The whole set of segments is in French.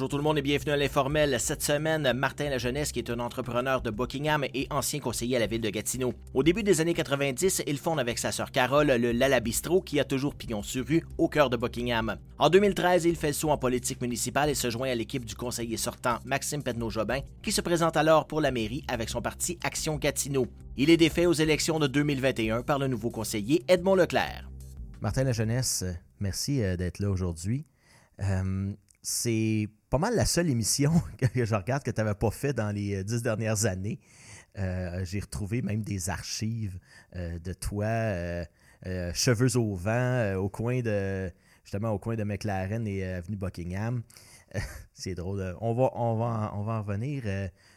Bonjour tout le monde et bienvenue à l'Informel. Cette semaine, Martin Lajeunesse, qui est un entrepreneur de Buckingham et ancien conseiller à la ville de Gatineau. Au début des années 90, il fonde avec sa sœur Carole le Lala Bistro qui a toujours pignon sur rue au cœur de Buckingham. En 2013, il fait le saut en politique municipale et se joint à l'équipe du conseiller sortant Maxime Pedneau-Jobin qui se présente alors pour la mairie avec son parti Action Gatineau. Il est défait aux élections de 2021 par le nouveau conseiller Edmond Leclerc. Martin Lajeunesse, merci euh, d'être là aujourd'hui. Euh, c'est pas mal la seule émission que je regarde que tu n'avais pas fait dans les euh, dix dernières années. Euh, j'ai retrouvé même des archives euh, de toi, cheveux au vent, au coin de justement au coin de McLaren et avenue Buckingham. c'est drôle. On va, on va, on va en revenir.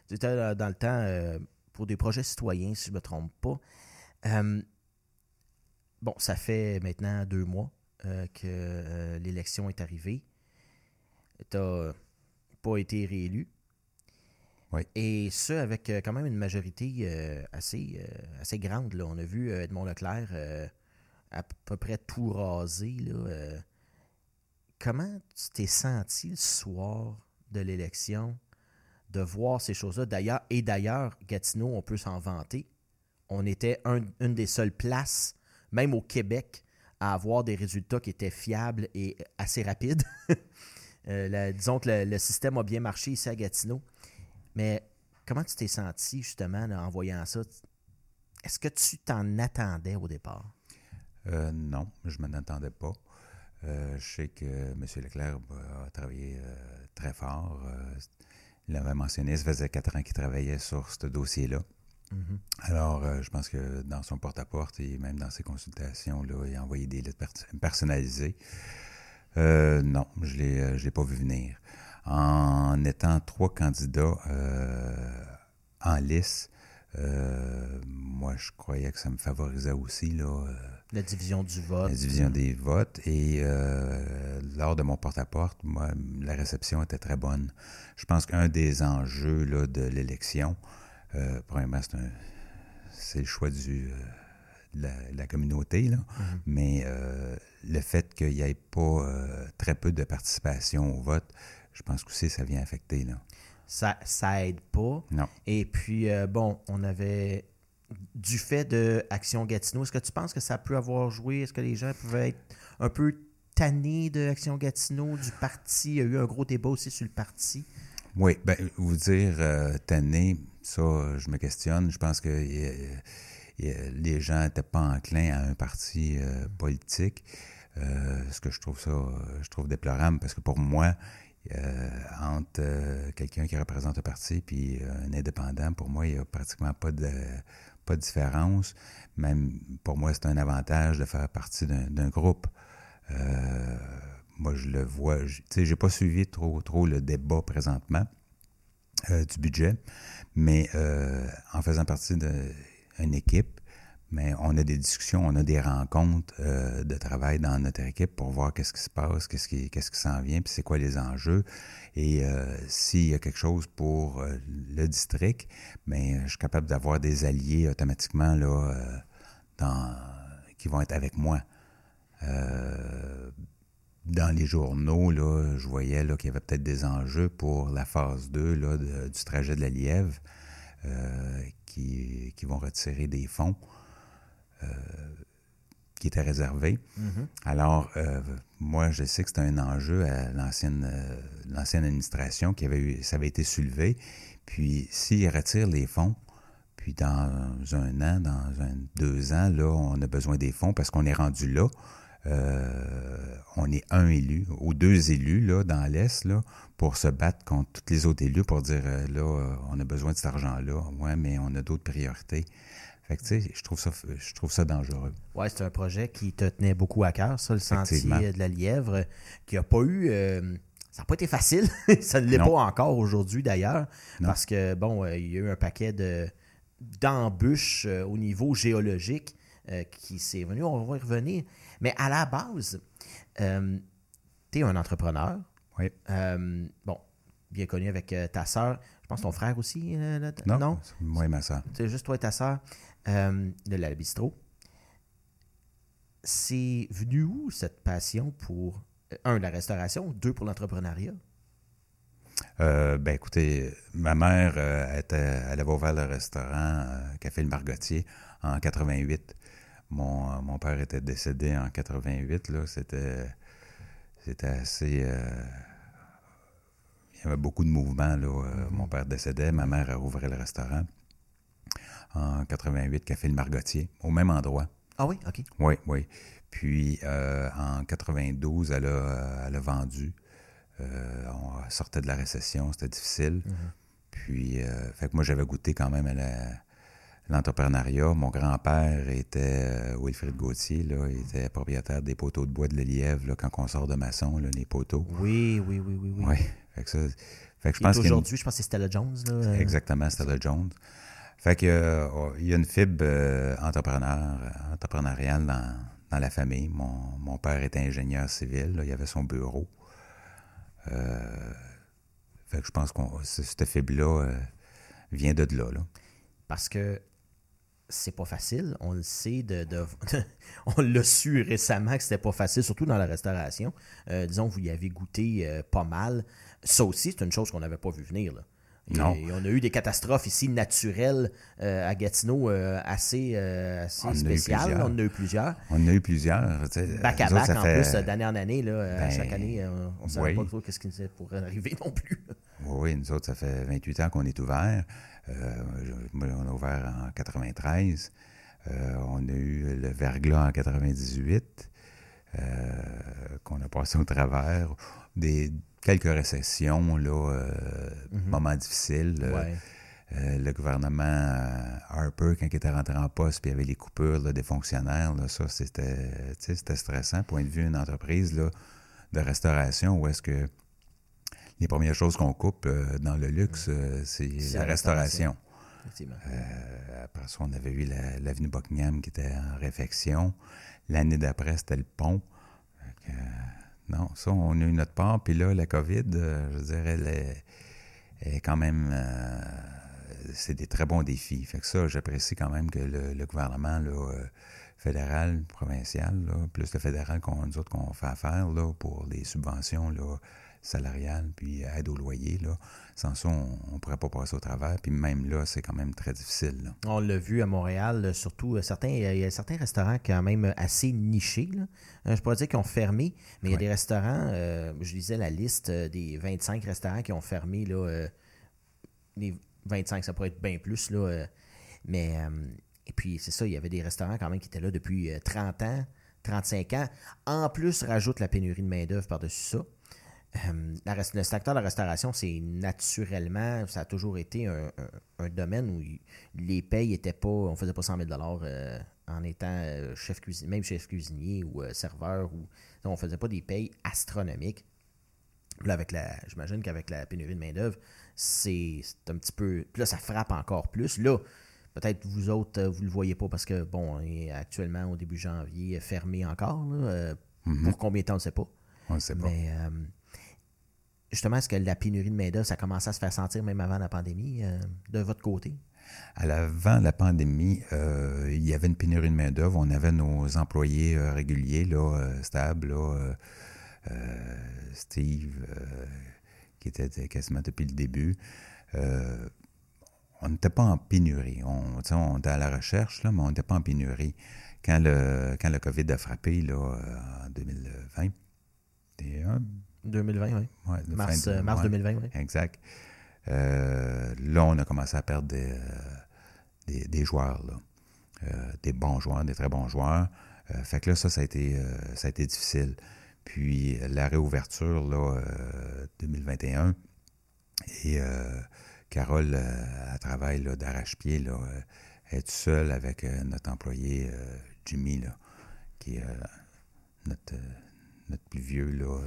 tu étais dans le temps pour des projets citoyens, si je ne me trompe pas. bon, ça fait maintenant deux mois que l'élection est arrivée tu n'as pas été réélu. Et ça, avec euh, quand même une majorité euh, assez, euh, assez grande. Là. On a vu Edmond Leclerc à peu près tout raser. Là, comment tu t'es senti le soir de l'élection de voir ces choses-là? D'ailleurs, et d'ailleurs, Gatineau, on peut s'en vanter. On était une des seules places, même au Québec, à avoir des résultats qui étaient fiables et assez rapides. Euh, disons que le, système a bien marché ici à Gatineau. Mais comment tu t'es senti justement en voyant ça? Est-ce que tu t'en attendais au départ? Euh, non, je ne m'en attendais pas. Euh, je sais que M. Leclerc a travaillé très fort. il avait mentionné, ça faisait quatre ans qu'il travaillait sur ce dossier-là. Mm-hmm. Alors, je pense que dans son porte-à-porte et même dans ses consultations, là, il a envoyé des lettres personnalisées. Euh, non, je ne euh, l'ai pas vu venir. En étant trois candidats euh, en lice, moi, je croyais que ça me favorisait aussi. Là, la division du vote. La division des votes. Et lors de mon porte-à-porte, moi, la réception était très bonne. Je pense qu'un des enjeux là, de l'élection, premièrement, c'est le choix du la, communauté, là. Mhm. mais euh, le fait qu'il n'y ait pas euh, très peu de participation au vote, je pense que aussi ça vient affecter. Là. Ça, ça aide pas. Non. Et puis, euh, bon, on avait du fait de Action Gatineau, est-ce que tu penses que ça peut avoir joué? Est-ce que les gens pouvaient être un peu tannés de Action Gatineau, du parti? Il y a eu un gros débat aussi sur le parti. Oui, ben vous dire tanné, ça, je me questionne. Je pense que euh, les gens n'étaient pas enclins à un parti euh, politique. Euh, ce que je trouve ça, je trouve déplorable parce que pour moi, entre quelqu'un qui représente un parti puis un indépendant, pour moi, il n'y a pratiquement pas de, pas de différence. Même pour moi, c'est un avantage de faire partie d'un groupe. moi, je le vois. Tu sais, j'ai pas suivi trop, trop le débat présentement du budget, mais en faisant partie de une équipe, mais on a des discussions, on a des rencontres euh, de travail dans notre équipe pour voir qu'est-ce qui se passe, qu'est-ce qui, qu'est-ce qui s'en vient, puis c'est quoi les enjeux. Et euh, s'il y a quelque chose pour euh, le district, mais je suis capable d'avoir des alliés automatiquement là, dans, qui vont être avec moi. dans les journaux, là, je voyais là, qu'il y avait peut-être des enjeux pour la phase 2 là, du trajet de la Lièvre qui, vont retirer des fonds euh, qui étaient réservés. Mm-hmm. Alors, euh, moi, je sais que c'était un enjeu à l'ancienne euh, l'ancienne administration qui avait eu, ça avait été soulevé. Puis, s'ils retirent les fonds, puis dans un an, dans un, deux ans, là, on a besoin des fonds parce qu'on est rendu là. on est un élu ou deux élus là, dans l'Est là, pour se battre contre tous les autres élus pour dire là, on a besoin de cet argent-là. Ouais, mais on a d'autres priorités. Fait que, tu sais, je trouve ça, je trouve ça dangereux. Oui, c'est un projet qui te tenait beaucoup à cœur, ça, le sentier de la Lièvre, qui n'a pas eu. Euh, ça n'a pas été facile. ça ne l'est pas encore aujourd'hui, d'ailleurs, parce que, bon, il y a eu un paquet de d'embûches au niveau géologique qui s'est venu. On va y revenir. Mais à la base, tu es un entrepreneur, oui. Euh, bon, bien connu avec euh, ta sœur. Je pense ton frère aussi. Euh, non, moi et ma sœur. C'est juste toi et ta sœur de la bistrot. C'est venu où cette passion pour, un, la restauration, deux, pour l'entrepreneuriat? ben écoutez, ma mère, avait ouvert le restaurant Café Le Margotier en 88. Mon, père était décédé en 88. Là, c'était, assez il y avait beaucoup de mouvements. Euh, mon père décédait, ma mère a ouvert le restaurant en 88, Café Le Margotier, au même endroit. Ah oui, OK. Oui, oui. Puis euh, en 92, elle a, elle a vendu. Euh, on sortait de la récession, c'était difficile. Mhm. Puis, fait que moi, j'avais goûté quand même à l'entrepreneuriat. Mon grand-père était Wilfrid Gauthier, là, il était propriétaire des poteaux de bois de l'Elièvre, quand on sort de maçon, là, les poteaux. Oui, oui, oui, oui. Oui, fait que ça, fait que je pense Aujourd'hui, je pense que c'est Stella Jones. Là. Euh. Exactement, Stella Jones. Fait que, euh, il y a une fibre euh, entrepreneur, entrepreneuriale dans, dans, la famille. Mon, mon, père était ingénieur civil, il avait son bureau. fait que je pense que cette fibre-là vient de là, là. Parce que c'est pas facile. On le sait, de, on l'a su récemment que c'était pas facile, surtout dans la restauration. disons vous y avez goûté pas mal. Ça aussi, c'est une chose qu'on n'avait pas vu venir. Non. on a eu des catastrophes ici naturelles euh, à Gatineau euh, assez, euh, spéciales. on en a eu plusieurs. On en a eu plusieurs. Back à back, en plus, d'année en année. Là, ben, chaque année, on ne savait pas trop ce qui pourrait arriver non plus. oui, nous autres, ça fait 28 ans qu'on est ouvert. on a ouvert en 93. on a eu le verglas en 98, qu'on a passé au travers. Des, quelques récessions, là, euh, mhm. moments difficiles. Euh, euh, le gouvernement Harper, quand il était rentré en poste, puis il y avait les coupures des fonctionnaires, là, ça, c'était, c'était stressant. Point de vue d'une entreprise là, de restauration, où est-ce que les premières choses qu'on coupe dans le luxe, c'est, la restauration. après ça, on avait eu l'avenue Buckingham qui était en réfection. L'année d'après, c'était le pont. Non, ça, on a eu notre part. Puis là, la COVID, euh, je dirais, elle est, quand même. Euh, c'est des très bons défis. Fait que ça, j'apprécie quand même que le, gouvernement euh, fédéral, provincial, plus le fédéral qu'on nous autres qu'on fait affaire là, pour les subventions là, salariales, puis aide au loyer. Là. Sans ça, on ne pourrait pas passer au travers. Puis même là, c'est quand même très difficile. On l'a vu à Montréal, surtout certains, il y a certains restaurants quand même assez nichés. Là. je pourrais dire qu'ils ont fermé, mais il y a des restaurants, euh, je lisais la liste des 25 restaurants qui ont fermé. Là, euh, les 25, ça pourrait être bien plus. Là, euh, mais, et puis, c'est ça, il y avait des restaurants quand même qui étaient là depuis 30 ans, 35 ans. En plus, rajoute la pénurie de main-d'œuvre par-dessus ça. Euh, le secteur de la restauration, c'est naturellement, ça a toujours été un, domaine où les payes étaient pas, on faisait pas 100 000 euh, en étant euh, chef cuisinier, même chef cuisinier ou serveur, ou on faisait pas des payes astronomiques. Là, avec la, j'imagine qu'avec la pénurie de main d'œuvre, c'est un petit peu, là, ça frappe encore plus. Là, peut-être vous autres, vous le voyez pas parce que bon, est actuellement au début janvier fermé encore. Mm-hmm. Pour combien de temps, on ne sait pas. On ne sait pas. Mais justement, est-ce que la pénurie de main-d'œuvre, ça commençait à se faire sentir même avant la pandémie, euh, de votre côté? À l'avant la pandémie, euh, il y avait une pénurie de main-d'œuvre. On avait nos employés euh, réguliers, là, stables, Steve, qui était quasiment depuis le début. on n'était pas en pénurie. On, on, était à la recherche, là, mais on n'était pas en pénurie. Quand le, quand le COVID a frappé là, en 2020, 2020, oui. Ouais, mars, mars 2020, oui. Exact. Euh, là, on a commencé à perdre des, euh, des, joueurs, là. Euh, des bons joueurs, des très bons joueurs. fait que là, ça, ça a été, ça a été difficile. Puis la réouverture, là, 2021, et Carole, à travail d'arrache-pied, là, est seule avec notre employé Jimmy, là, qui est notre, notre plus vieux, là,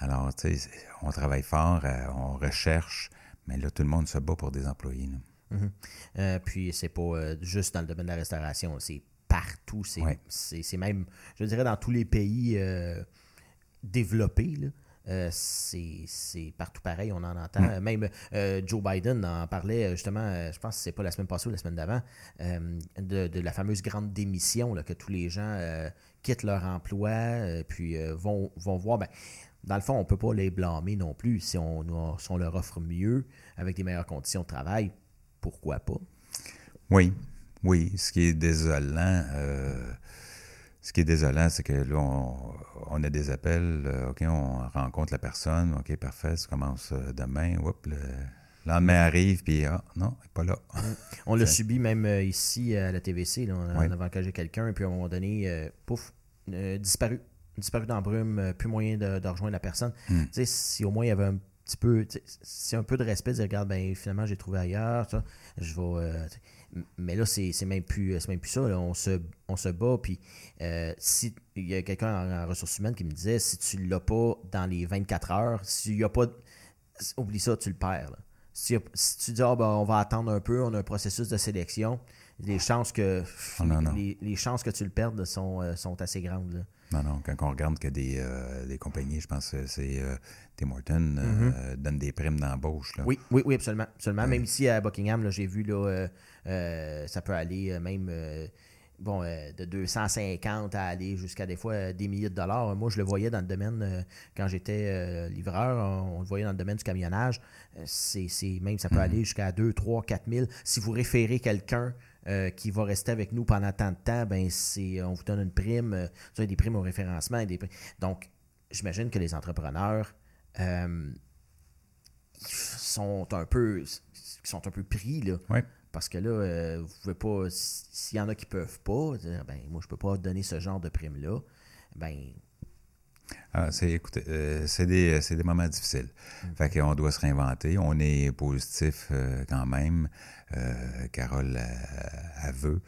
alors, tu sais, on travaille fort, euh, on recherche, mais là, tout le monde se bat pour des employés. Mm-hmm. Euh, puis, c'est pas euh, juste dans le domaine de la restauration, c'est partout. C'est même, je dirais, dans tous les pays développés. c'est partout pareil, on en entend. Même Joe Biden en parlait justement, je pense que c'est pas la semaine passée ou la semaine d'avant, de, la fameuse grande démission, là, que tous les gens quittent leur emploi, puis vont, vont voir. Ben, dans le fond, on ne peut pas les blâmer non plus. Si on, on leur offre mieux, avec des meilleures conditions de travail, pourquoi pas? Oui, oui. Ce qui est désolant, euh, ce qui est désolant, c'est que là, on, a des appels, euh, OK, on rencontre la personne, OK, parfait, ça commence euh, demain, le lendemain arrive, puis ah, non, il n'est pas là. on l'a subi même ici à la TVC, là, on, avait engagé quelqu'un, puis à un moment donné, pouf, disparu disparu dans la brume, plus moyen de, rejoindre la personne. Hmm. Tu sais, si au moins il y avait un petit peu, c'est un peu de respect, dire, regarde, ben, finalement, j'ai trouvé ailleurs, je vais. Euh, mais là, c'est même plus même plus ça. On, se, on se bat. Puis, euh, si il y a quelqu'un en, ressources humaines qui me disait si tu ne l'as pas dans les 24 heures, si y a pas. Oublie ça, tu le perds. Si, tu dis ah, ben, on va attendre un peu, on a un processus de sélection, les chances que oh, les, chances que tu le perdes sont, euh, sont assez grandes. Non, non, quand on regarde que des, des compagnies, je pense que c'est Tim Horton euh, mm-hmm. donne des primes d'embauche. Oui, oui, oui, absolument. absolument. Même ici à Buckingham, j'ai vu, là, euh, euh, ça peut aller même bon, de 250 à aller jusqu'à des fois des milliers de dollars. Moi, je le voyais dans le domaine, quand j'étais livreur, on, le voyait dans le domaine du camionnage. c'est, même, ça peut mm-hmm. aller jusqu'à 2, 3, 4 000. Si vous référez quelqu'un qui va rester avec nous pendant tant de temps, ben c'est, on vous donne une prime, vous avez des primes au référencement. Des Donc, j'imagine que les entrepreneurs euh, sont un peu sont un peu pris là. Parce que là, euh, vous pouvez pas. S'il y en a qui peuvent pas, dire ben moi je peux pas donner ce genre de prime là, ben ah, c'est euh, c'est des, des, moments difficiles. On mm. Fait qu'on doit se réinventer. On est positif quand même. Carole, elle, veut.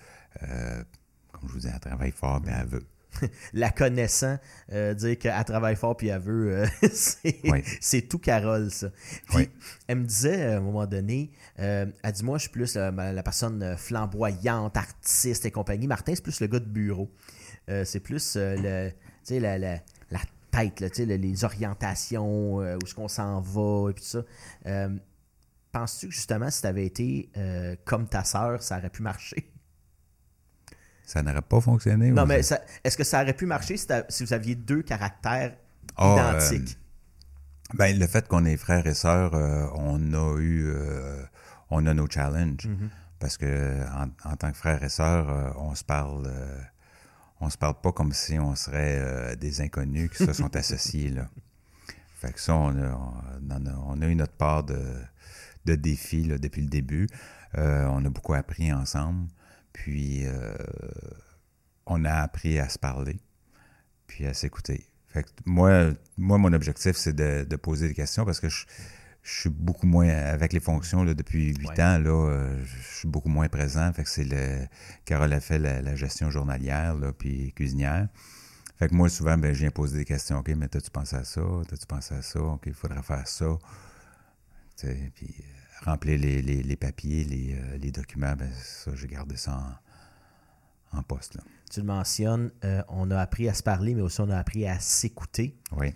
comme je vous dis, elle travaille fort, mais elle veut. la connaissant, euh, dire qu'elle travaille fort puis elle veut, euh, c'est tout Carole, ça. elle me disait à un moment donné, euh, elle dit Moi, je suis plus la personne flamboyante, artiste et compagnie. Martin, c'est plus le gars de bureau. c'est plus le, la, la, tête, les orientations, où est-ce qu'on s'en va et tout ça. Penses-tu que justement, si tu avais été comme ta sœur, ça aurait pu marcher? Ça n'aurait pas fonctionné. Non, mais est-ce que ça aurait pu marcher si, vous aviez deux caractères ah, identiques? Euh, ben, le fait qu'on est frères et sœurs, euh, on a eu euh, on a nos challenges. Mm-hmm. Parce que en, tant que frères et sœurs, on se parle on se parle pas comme si on serait des inconnus qui se sont associés. Là. Fait que ça, on a, eu notre part de, de défis depuis le début. on a beaucoup appris ensemble. Puis, euh, on a appris à se parler, puis à s'écouter. Moi, mon objectif, c'est de, poser des questions parce que je, suis beaucoup moins avec les fonctions depuis huit ans. Là, euh, je suis beaucoup moins présent. Fait que c'est le. Carole a fait la, gestion journalière, là, puis cuisinière. Fait que moi, souvent, ben, je viens poser des questions. OK, mais t'as-tu pensé à ça? T'as-tu pensé à ça? OK, il faudrait faire ça. puis euh, remplir les, papiers, euh, les, documents, ben ça, j'ai gardé ça en, poste. Tu le mentionnes, euh, on a appris à se parler, mais aussi on a appris à s'écouter. Oui.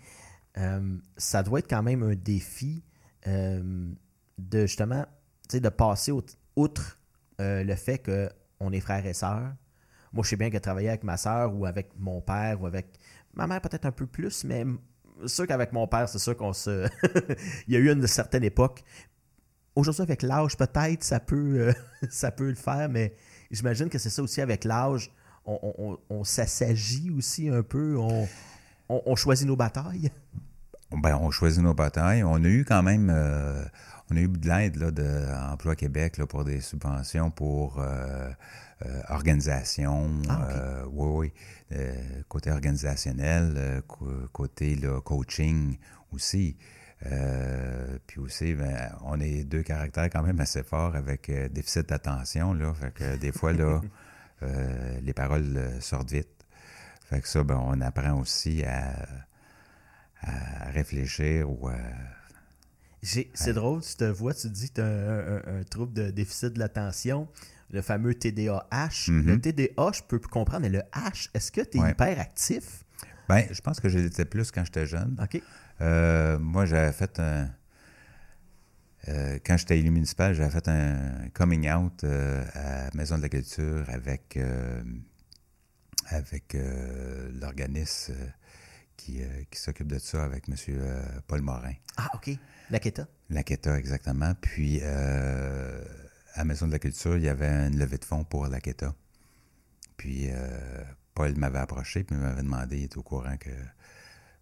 Ça doit être quand même un défi de justement, de passer outre le fait qu'on est frères et sœurs. Moi, je sais bien que travailler avec ma sœur ou avec mon père ou avec ma mère peut-être un peu plus, mais sûr qu'avec mon père, c'est sûr qu'on se. Il y a eu une certaine époque Aujourd'hui, avec l'âge, peut-être, ça peut, euh, ça peut le faire, mais j'imagine que c'est ça aussi avec l'âge. On, s'assagit aussi un peu, on, choisit nos batailles. Ben, on choisit nos batailles. On a eu quand même euh, on a eu de l'aide de Emploi Québec là, pour des subventions pour euh, organisation. Ah, oui, oui. côté organisationnel, côté coaching aussi. Euh, puis aussi, ben, on est deux caractères quand même assez forts avec euh, déficit d'attention. Là, fait que des fois, là, euh, les paroles sortent vite. Fait que ça, ben, on apprend aussi à, réfléchir ou à. C'est drôle, tu te vois, tu dis que tu as un, trouble de déficit de l'attention, le fameux TDAH. Mm-hmm. Le TDA, je peux comprendre, mais le H, est-ce que tu es hyper actif? Ben, je pense que j'étais plus quand j'étais jeune. OK. Euh, moi, j'avais fait un. Euh, quand j'étais élu municipal, j'avais fait un coming out euh, à Maison de la Culture avec, avec l'organisme qui, qui s'occupe de ça avec M. Paul Morin. Ah, OK. L'Aketa. L'Aketa, exactement. Puis, à la Maison de la Culture, il y avait une levée de fonds pour l'Aketa. Puis, Paul m'avait approché, puis m'avait demandé, il était au courant que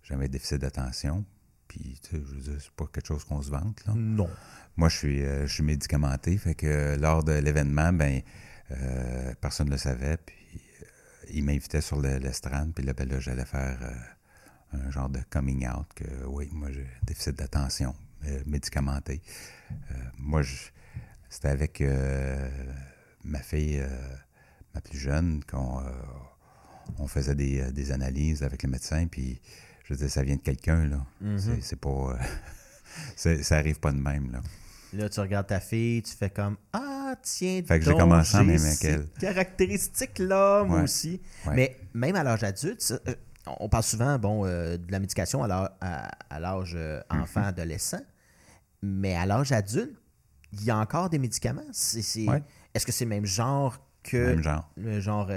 j'avais un déficit d'attention. Puis, tu sais, je veux dire, c'est pas quelque chose qu'on se vante, là. Non. Moi, je suis, je suis médicamenté, fait que lors de l'événement, ben euh, personne ne le savait. Puis euh, il m'invitait sur l'estrade. Puis là, ben là j'allais faire euh, un genre de coming out que oui, moi j'ai déficit d'attention médicamenté. moi, c'était avec ma fille, ma plus jeune, qu'on on faisait des, analyses avec le médecin. Puis je disais, ça vient de quelqu'un, là. Mm-hmm. C'est pas. ça arrive pas de même, là. Là, tu regardes ta fille, tu fais comme Ah, tiens, fait que j'ai commencé en même avec elle. Caractéristique-là, moi aussi. Mais même à l'âge adulte, euh, on parle souvent bon, euh, de la médication à l'âge euh, mm-hmm. enfant, adolescent, mais à l'âge adulte, il y a encore des médicaments? Est-ce que c'est le même genre que même genre. le genre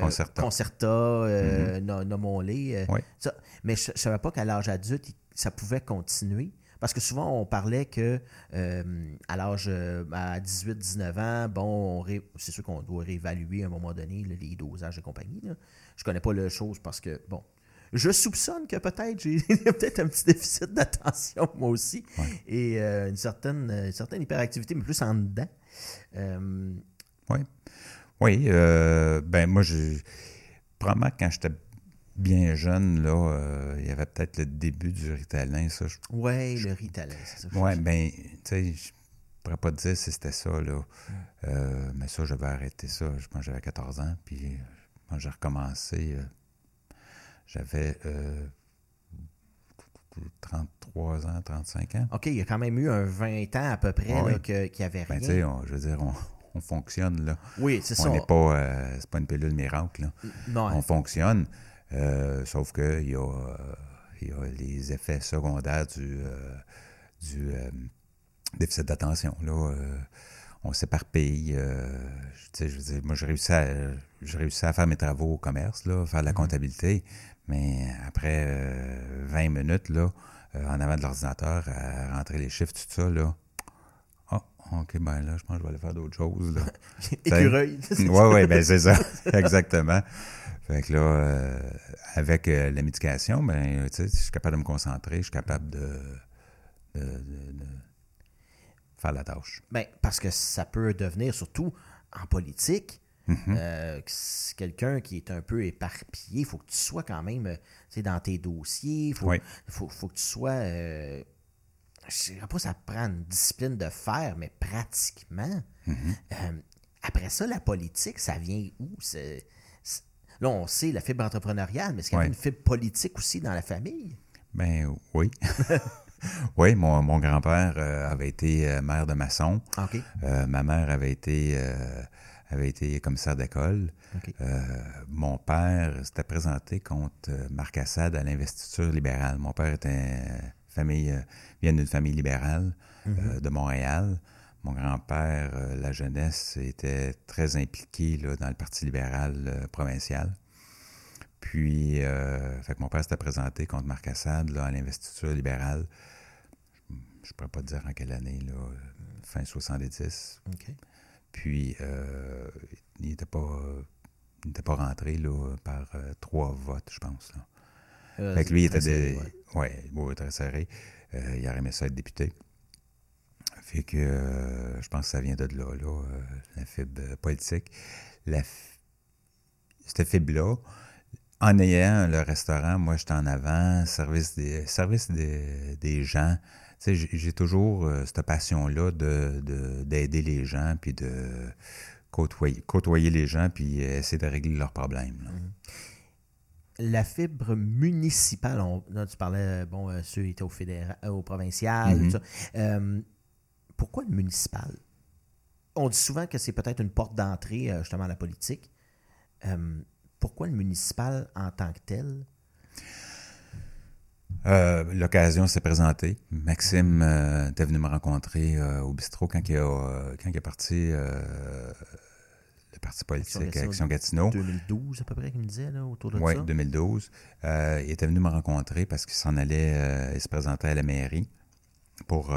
Concerta, Concerta mm-hmm. nommons-les. mais je ne savais pas qu'à l'âge adulte, ça pouvait continuer. Parce que souvent, on parlait que euh, à l'âge euh, à 18-19 ans, bon, c'est sûr qu'on doit réévaluer à un moment donné les dosages et compagnie. Je Je connais pas la chose parce que, bon, je soupçonne que peut-être j'ai peut-être un petit déficit d'attention moi aussi et euh, une, certaine, certaine hyperactivité, mais plus en dedans. oui. Oui. ben moi, je, probablement quand j'étais bien jeune, là, euh, il y avait peut-être le début du Ritalin, ça. Oui, le Ritalin, c'est ça. Oui, bien, tu sais, je pourrais pas te dire si c'était ça, là. Mm. Euh, mais ça, j'avais arrêté ça, je pense j'avais 14 ans, puis quand j'ai recommencé, euh, j'avais 33 ans, 35 ans. OK, il y a quand même eu un 20 ans à peu près, là, qu'il n'y avait ben, rien. Ben, tu sais, je veux dire, on, fonctionne, là. Oui, c'est ça. On n'est pas, c'est pas une pilule miracle, là. Non. On fonctionne. Euh, sauf qu'il y, a, y a les effets secondaires du, euh, du euh, déficit d'attention. Là, on s'éparpille. je veux dire, moi, j'ai réussi, à, réussi à faire mes travaux au commerce, là, faire de la mm-hmm. comptabilité, mais après 20 minutes, là, en avant de l'ordinateur, à rentrer les chiffres, tout ça, là, ah, OK, ben là, je pense que je vais aller faire d'autres choses. Écureuil. oui, oui, ben c'est ça. Exactement. Fait que là, euh, avec euh, la médication, ben, je suis capable de me concentrer, je suis capable de, faire la tâche. Ben, parce que ça peut devenir, surtout en politique, mm-hmm. euh, quelqu'un qui est un peu éparpillé, il faut que tu sois quand même dans tes dossiers, il faut, faut, que tu sois. je ne sais pas ça prend une discipline de faire, mais pratiquement. Mm-hmm. après ça, la politique, ça vient où? Là, on sait la fibre entrepreneuriale, mais est-ce qu'il y a une fibre politique aussi dans la famille? Ben oui. oui, mon, grand-père euh, avait été euh, maire de maçon. Euh, ma mère avait été, avait été commissaire d'école. mon père s'était présenté contre Marc Assad à l'investiture libérale. Mon père était famille, vient d'une famille libérale mm-hmm. de Montréal. Mon grand-père, euh, la jeunesse, était très impliqué dans le Parti libéral euh, provincial. Puis, euh, fait que mon père s'était présenté contre Marc Assad à l'investiture libérale. Je ne pourrais pas te dire en quelle année, là, fin 70. Puis, il n'était pas, pas rentré là, par trois votes, je pense. fait que lui, il était des, ouais, très serré. il aurait aimé ça être député. Fait que euh, je pense que ça vient de là, là euh, la fibre politique. La, cette fibre-là, en ayant le restaurant, moi, j'étais en avant, service des, service des, des gens. Tu sais, j'ai toujours euh, cette passion-là d'aider de, d'aider les gens, puis de côtoyer, côtoyer les gens, puis essayer de régler leurs problèmes. Mm-hmm. La fibre municipale, on, là, tu parlais, bon, ceux qui étaient au, fédéral, au provincial, tout mm-hmm. ça pourquoi le municipal? On dit souvent que c'est peut-être une porte d'entrée euh, justement à la politique. Euh, pourquoi le municipal en tant que tel? Euh, l'occasion s'est présentée. Maxime était venu me rencontrer au bistrot quand il, a, quand il est parti le parti politique Action, Gatineau. 2012 à peu près, qu'il me disait, là, autour de ça. Oui, 2012. il était venu me rencontrer parce qu'il s'en allait, il se présentait à la mairie pour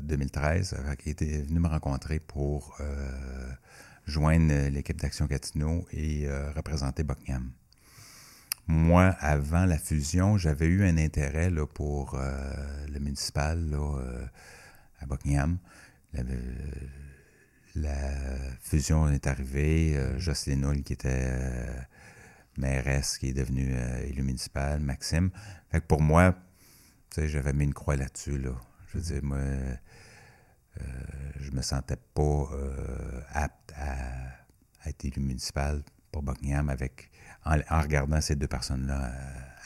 2013. il était venu me rencontrer pour joindre l'équipe d'Action Gatineau et représenter Buckingham. Moi, avant la fusion, j'avais eu un intérêt pour le municipal à Buckingham. La, fusion est arrivée. Euh, Jocelyne Hull, qui était euh, mairesse, qui est devenue euh, élue municipale, Maxime. Fait que pour moi, j'avais mis une croix là-dessus. Là. Je veux dire, moi, je me sentais pas apte à, être élu municipal pour Buckingham avec, en, en regardant ces deux personnes-là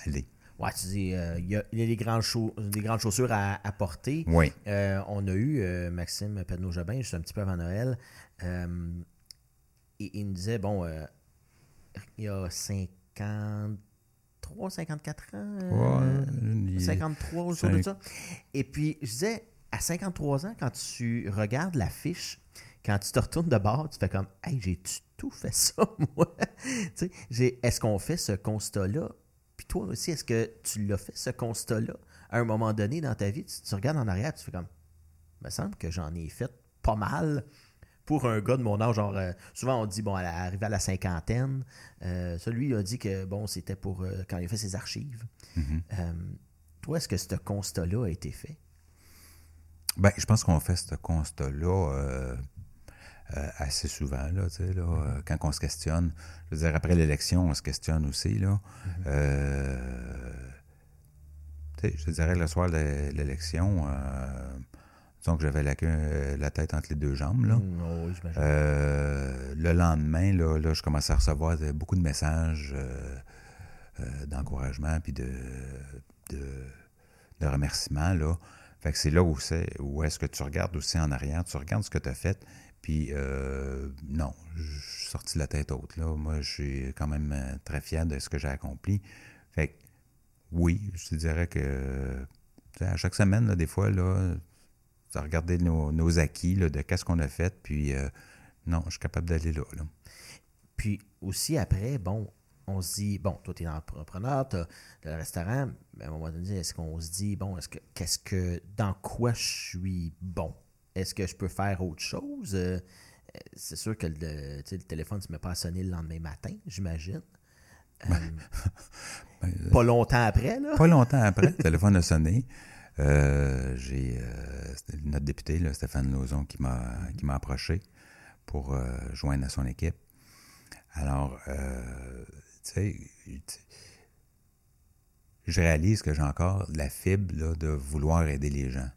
aller. Ouais, tu dis, euh, il, y a, des, grandes des grandes chaussures à, porter. Oui. Euh, on a eu euh, Maxime Pedneau-Jobin, juste un petit peu avant Noël. et il me disait, bon, il y a 53, 54 ans. 53 autour de ça. Et puis, je disais, à 53 ans, quand tu regardes l'affiche, quand tu te retournes de bord, tu fais comme, hey, j'ai-tu tout fait ça, moi? Est-ce qu'on fait ce constat-là? Puis toi aussi, est-ce que tu l'as fait, ce constat-là, à un moment donné dans ta vie? Tu, regardes en arrière, tu fais comme, il me semble que j'en ai fait pas mal pour un gars de mon âge, genre, euh, souvent on dit, bon, arrivé à la cinquantaine, euh, celui a dit que, bon, c'était pour euh, quand il a fait ses archives. Mm-hmm. toi, est-ce que ce constat-là a été fait? Ben, je pense qu'on fait ce constat-là euh, assez souvent, là, tu sais, là, euh, quand on se questionne. Je veux dire, après l'élection, on se questionne aussi, là. Euh, sais, je dirais, le soir de l'élection, que j'avais la, la, tête entre les deux jambes, là. Mm, oh le lendemain, là, là, je commençais à recevoir beaucoup de messages d'encouragement puis de, de, de remerciements, là. Fait que c'est là où c'est, où est-ce que tu regardes aussi en arrière, tu regardes ce que tu as fait, puis, euh, non, je suis sorti la tête haute. Là. Moi, je suis quand même euh, très fier de ce que j'ai accompli. Fait que, oui, je te dirais que à chaque semaine, des fois, là, regarder nos, nos acquis là, de qu'est-ce qu'on a fait, puis euh, non, je suis capable d'aller là, Puis aussi, après, bon, on se dit, bon, toi, tu es entrepreneur, tu as le restaurant, mais à un moment donné, est-ce qu'on se dit, bon, est-ce que, qu'est-ce que, dans quoi je suis bon? Est-ce que je peux faire autre chose? Euh, c'est sûr que le, téléphone ne se met pas à sonner le lendemain matin, j'imagine. Euh, ben, ben, pas longtemps après, là. Pas longtemps après, le téléphone a sonné. Euh, j'ai notre député, Stéphane Lauzon, qui m'a approché pour joindre à son équipe. Alors, tu sais, je réalise que j'ai encore la fibre de vouloir aider les gens,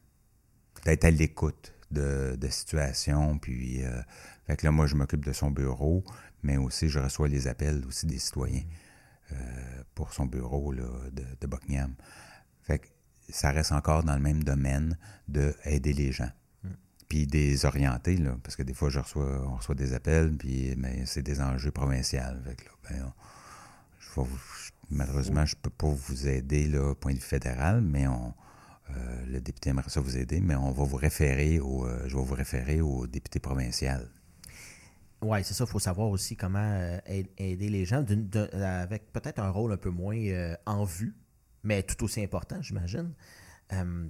d'être à l'écoute de, de situation. Puis, euh, fait que là, moi, je m'occupe de son bureau, mais aussi, je reçois les appels aussi des citoyens euh, pour son bureau de, de, Buckingham. Fait que ça reste encore dans le même domaine d'aider les gens. Mm. Puis des orienter, là, parce que des fois, je reçois, on reçoit des appels, puis mais c'est des enjeux provinciaux. Là, ben, je malheureusement, je ne peux pas vous aider là, point de vue fédéral, mais on, euh, le député aimerait ça vous aider, mais on va vous référer au, euh, je vais vous référer au député provincial. Oui, c'est ça. Il faut savoir aussi comment euh, aider les gens avec peut-être un rôle un peu moins en vue, mais tout aussi important, j'imagine.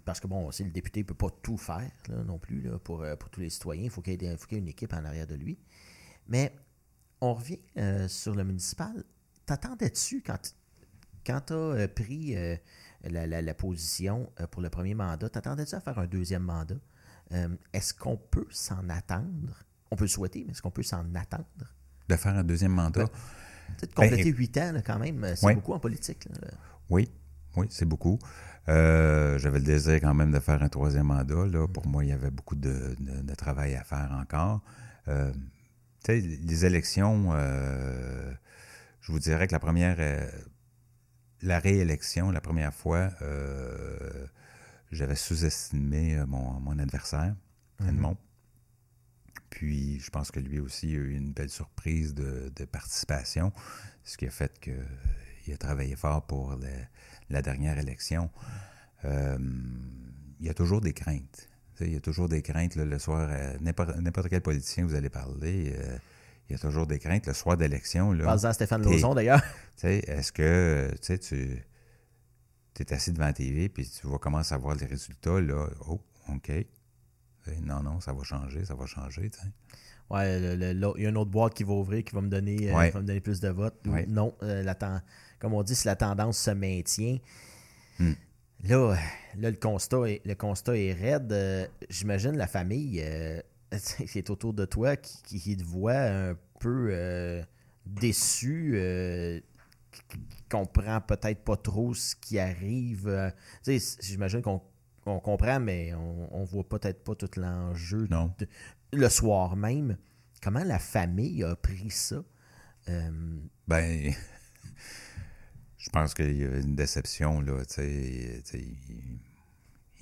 parce que, bon, aussi, le député ne peut pas tout faire non plus pour, pour tous les citoyens. Il faut qu'il y, ait une équipe en arrière de lui. Mais on revient sur le municipal. T'attendais-tu quand, quand tu as pris la, position euh, pour le premier mandat. T'attendais-tu à faire un deuxième mandat? Euh, est-ce qu'on peut s'en attendre? On peut le souhaiter, mais est-ce qu'on peut s'en attendre? De faire un deuxième mandat? Peut-être compléter ben, huit ans, quand même, c'est beaucoup en politique. Oui, oui, c'est beaucoup. Euh, j'avais le désir quand même de faire un troisième mandat. Là. Pour moi, il y avait beaucoup de, travail à faire encore. Euh, les élections, je vous dirais que la première, la réélection, la première fois, euh, j'avais sous-estimé euh, mon, adversaire, mhm. Edmond. Puis, je pense que lui aussi a eu une belle surprise de, participation, ce qui a fait qu'il a travaillé fort pour la dernière élection. Euh, il y a toujours des craintes. il y a toujours des craintes le soir. N'importe quel politicien vous allez parler, il y a toujours des craintes. Le soir d'élection. Pas à Stéphane Lauzon, d'ailleurs. Est-ce que tu es assis devant la TV puis tu vas commencer à voir les résultats, là. Oh, OK. Non, non, ça va changer, ça va changer. Ouais, il y a une autre boîte qui va ouvrir, qui va me donner, euh, me donner plus de votes. Non, euh, comme on dit, si la tendance se maintient, hmm. là, là, le constat est, le constat est raide. Euh, j'imagine la famille qui est autour de toi qui, qui te voit un peu déçu, qui comprend peut-être pas trop ce qui arrive. J'imagine qu'on on comprend, mais on, ne voit peut-être pas tout l'enjeu le soir même. Comment la famille a pris ça? Euh, ben, je pense qu'il y a une déception, là. il,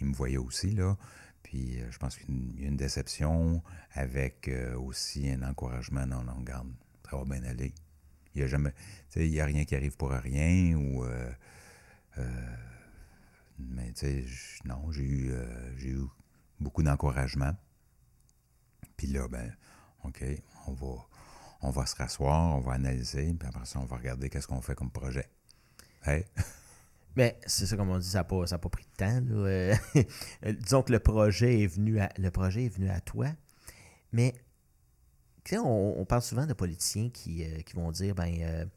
me voyait aussi, là. Puis euh, je pense qu'il y a une déception avec euh, aussi un encouragement. Non, non, garde, ça va bien aller. Il n'y a jamais. Il n'y a rien qui arrive pour rien ou. Mais tu sais, non, j'ai eu, euh, eu beaucoup d'encouragement. Puis là, ben, OK, on va, on va se rasseoir, on va analyser, puis après ça, on va regarder qu'est-ce qu'on fait comme projet. Hey? Mais c'est ça, comme on dit, ça n'a pas, pas, pris de temps. Euh, disons que le projet est venu à, le projet est venu à toi. Mais on, on parle souvent de politiciens qui, euh, qui vont dire ben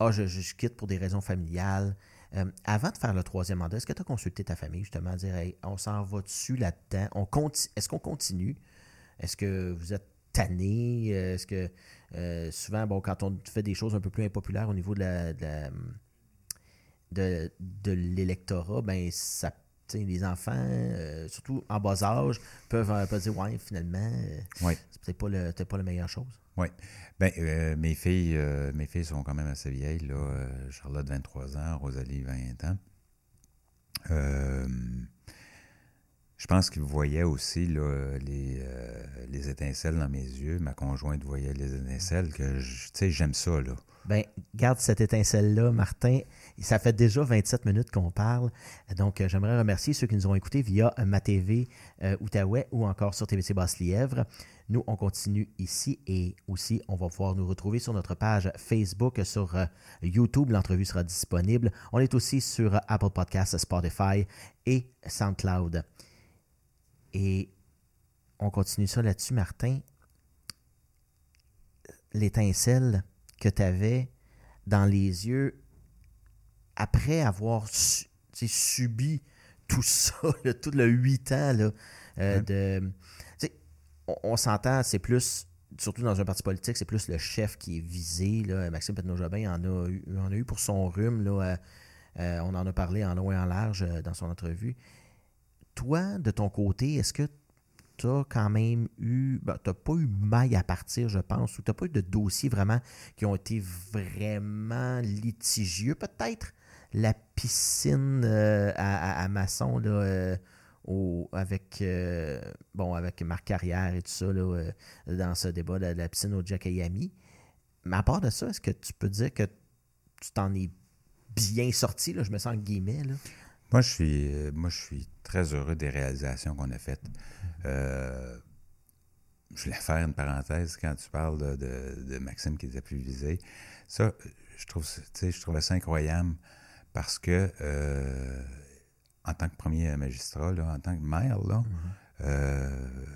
Ah, je, je, quitte pour des raisons familiales. Euh, avant de faire le troisième mandat, est-ce que tu as consulté ta famille justement, dire on s'en va dessus là-dedans? Est-ce qu'on continue? Est-ce que vous êtes tanné? Est-ce que euh, souvent, bon, quand on fait des choses un peu plus impopulaires au niveau de la, de, l'électorat, ben ça les enfants, euh, surtout en bas âge, peuvent, peuvent dire Ouais, finalement, c'est peut-être pas, le, peut pas la meilleure chose. Oui. Ben, euh, mes filles euh, mes filles sont quand même assez vieilles. Là. Euh, Charlotte, 23 ans, Rosalie, 20 ans. je pense qu'ils voyaient aussi là, les, les, étincelles dans mes yeux. Ma conjointe voyait les étincelles, que j'aime ça. Là. Ben, garde cette étincelle-là, Martin. Ça fait déjà 27 minutes qu'on parle. Donc, j'aimerais remercier ceux qui nous ont écoutés via ma TV Outaouais ou encore sur TVC Basse-Lièvre. Nous, on continue ici et aussi, on va pouvoir nous retrouver sur notre page Facebook, sur euh, YouTube. L'entrevue sera disponible. On est aussi sur Apple Podcasts, Spotify et SoundCloud. Et on continue ça là-dessus, Martin. L'étincelle que tu avais dans les yeux après avoir subi tout ça, tout le huit ans là, euh, de on, s'entend, c'est plus, surtout dans un parti politique, c'est plus le chef qui est visé. Là. Maxime Petno-Jobin en a, eu, en a eu pour son rhume. Là, euh, on en a parlé en long et en large euh, dans son entrevue. Toi, de ton côté, est-ce que tu quand même eu. Ben, n'as pas eu maille à partir, je pense, ou tu n'as pas eu de dossiers vraiment qui ont été vraiment litigieux. Peut-être? La piscine à, à, Masson, là, avec, euh, bon, avec Marc Carrière et tout ça, euh, dans ce débat de la, piscine au Jack Yami. Mais à part de ça, est-ce que tu peux dire que tu t'en es bien sorti, là, je me sens en guillemets? Là? Moi, je suis, euh, moi, je suis très heureux des réalisations qu'on a faites. Je voulais faire une parenthèse quand tu parles de, Maxime qui était plus visé. Ça, je trouve, je trouvais ça incroyable parce que en tant que premier magistrat, en tant que maire, là, mhm. euh,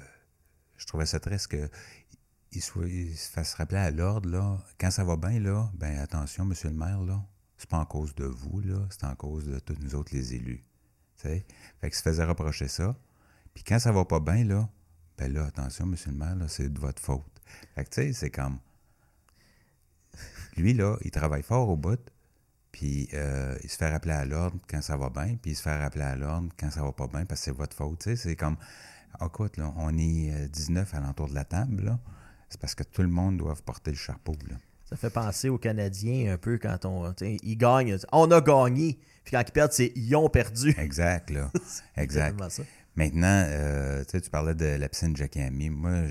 je trouvais ça triste qu'il il se fasse rappeler à l'ordre, là, quand ça va bien, là, ben attention, monsieur le maire, là, c'est pas en cause de vous, là, c'est en cause de tous nous autres, les élus. Fait qu'il se faisait reprocher ça. Puis quand ça va pas bien, là, ben là, attention, monsieur le maire, là, c'est de votre faute. Fait que, tu sais, c'est comme... Lui, là, il travaille fort au bout, puis euh, il se fait rappeler à l'ordre quand ça va bien, puis il se fait rappeler à l'ordre quand ça va pas bien parce que c'est votre faute. c'est comme, ah, écoute, là, on est 19 à l'entour de la table, c'est parce que tout le monde doit porter le chapeau. Ça fait penser aux Canadiens un peu quand on, ils gagnent. On a gagné. Puis quand ils perdent, c'est ils ont perdu. Exact, là. exact. Maintenant, euh, tu parlais de la piscine Jackie Ami. Moi,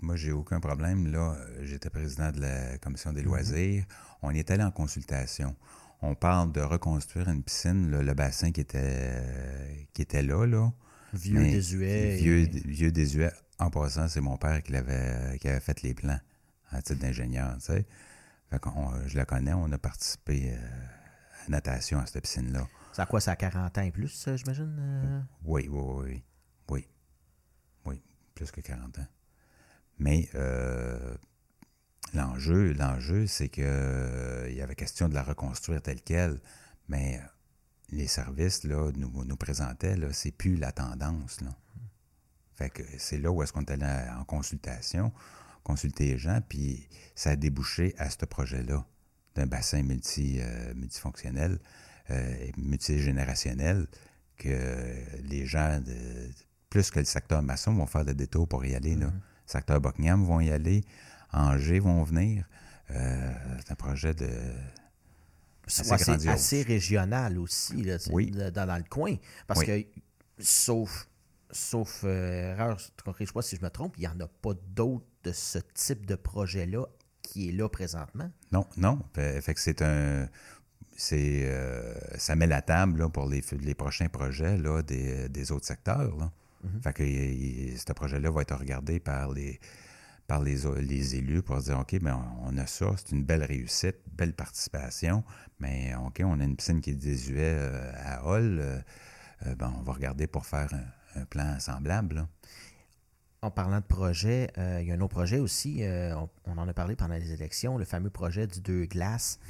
moi, j'ai aucun problème. Là, j'étais président de la commission des mm-hmm. loisirs. On est allé en consultation on parle de reconstruire une piscine, le bassin qui était, qui était là, là. Vieux désuet. Vieux, vieux désuet. En passant, c'est mon père qui, avait, qui avait fait les plans. à titre d'ingénieur, tu sais. je la connais, on a participé à natation à cette piscine-là. C'est à quoi, ça a 40 ans et plus, j'imagine? Oui, oui, oui, oui. Oui, plus que 40 ans. Mais l'enjeu, l'enjeu, c'est que il y avait question de la reconstruire telle qu'elle, mais les services là, nous, nous présentaient, c'est plus la tendance. Là. Fait que c'est là où est-ce qu'on est allé en consultation, consulter les gens, puis ça a débouché à ce projet-là d'un bassin multi, euh, multifonctionnel, euh, multigénérationnel, que les gens, de, plus que le secteur maçon, vont faire des détours pour y aller. Là. Le secteur Buckingham vont y aller, Angers vont venir. Euh, c'est un projet de assez, assez, régional aussi, là, dans, le coin. Parce que, sauf, sauf euh, erreur, je sais si je me trompe, il n'y en a pas d'autres de ce type de projet-là qui est là présentement? Non, non. Fait que c'est un. C'est, euh, ça met la table pour les, les prochains projets là, des, autres secteurs. Là. Mm-hmm. Fait que ce projet-là va être regardé par les, par les, les élus pour dire OK, mais on, a ça, c'est une belle réussite, belle participation, mais OK, on a une piscine qui est désuète euh, à Hall. Euh, ben, on va regarder pour faire un, plan semblable. En parlant de projet, il y a un autre projet aussi, on, en a parlé pendant les élections, le fameux projet du deux glaces.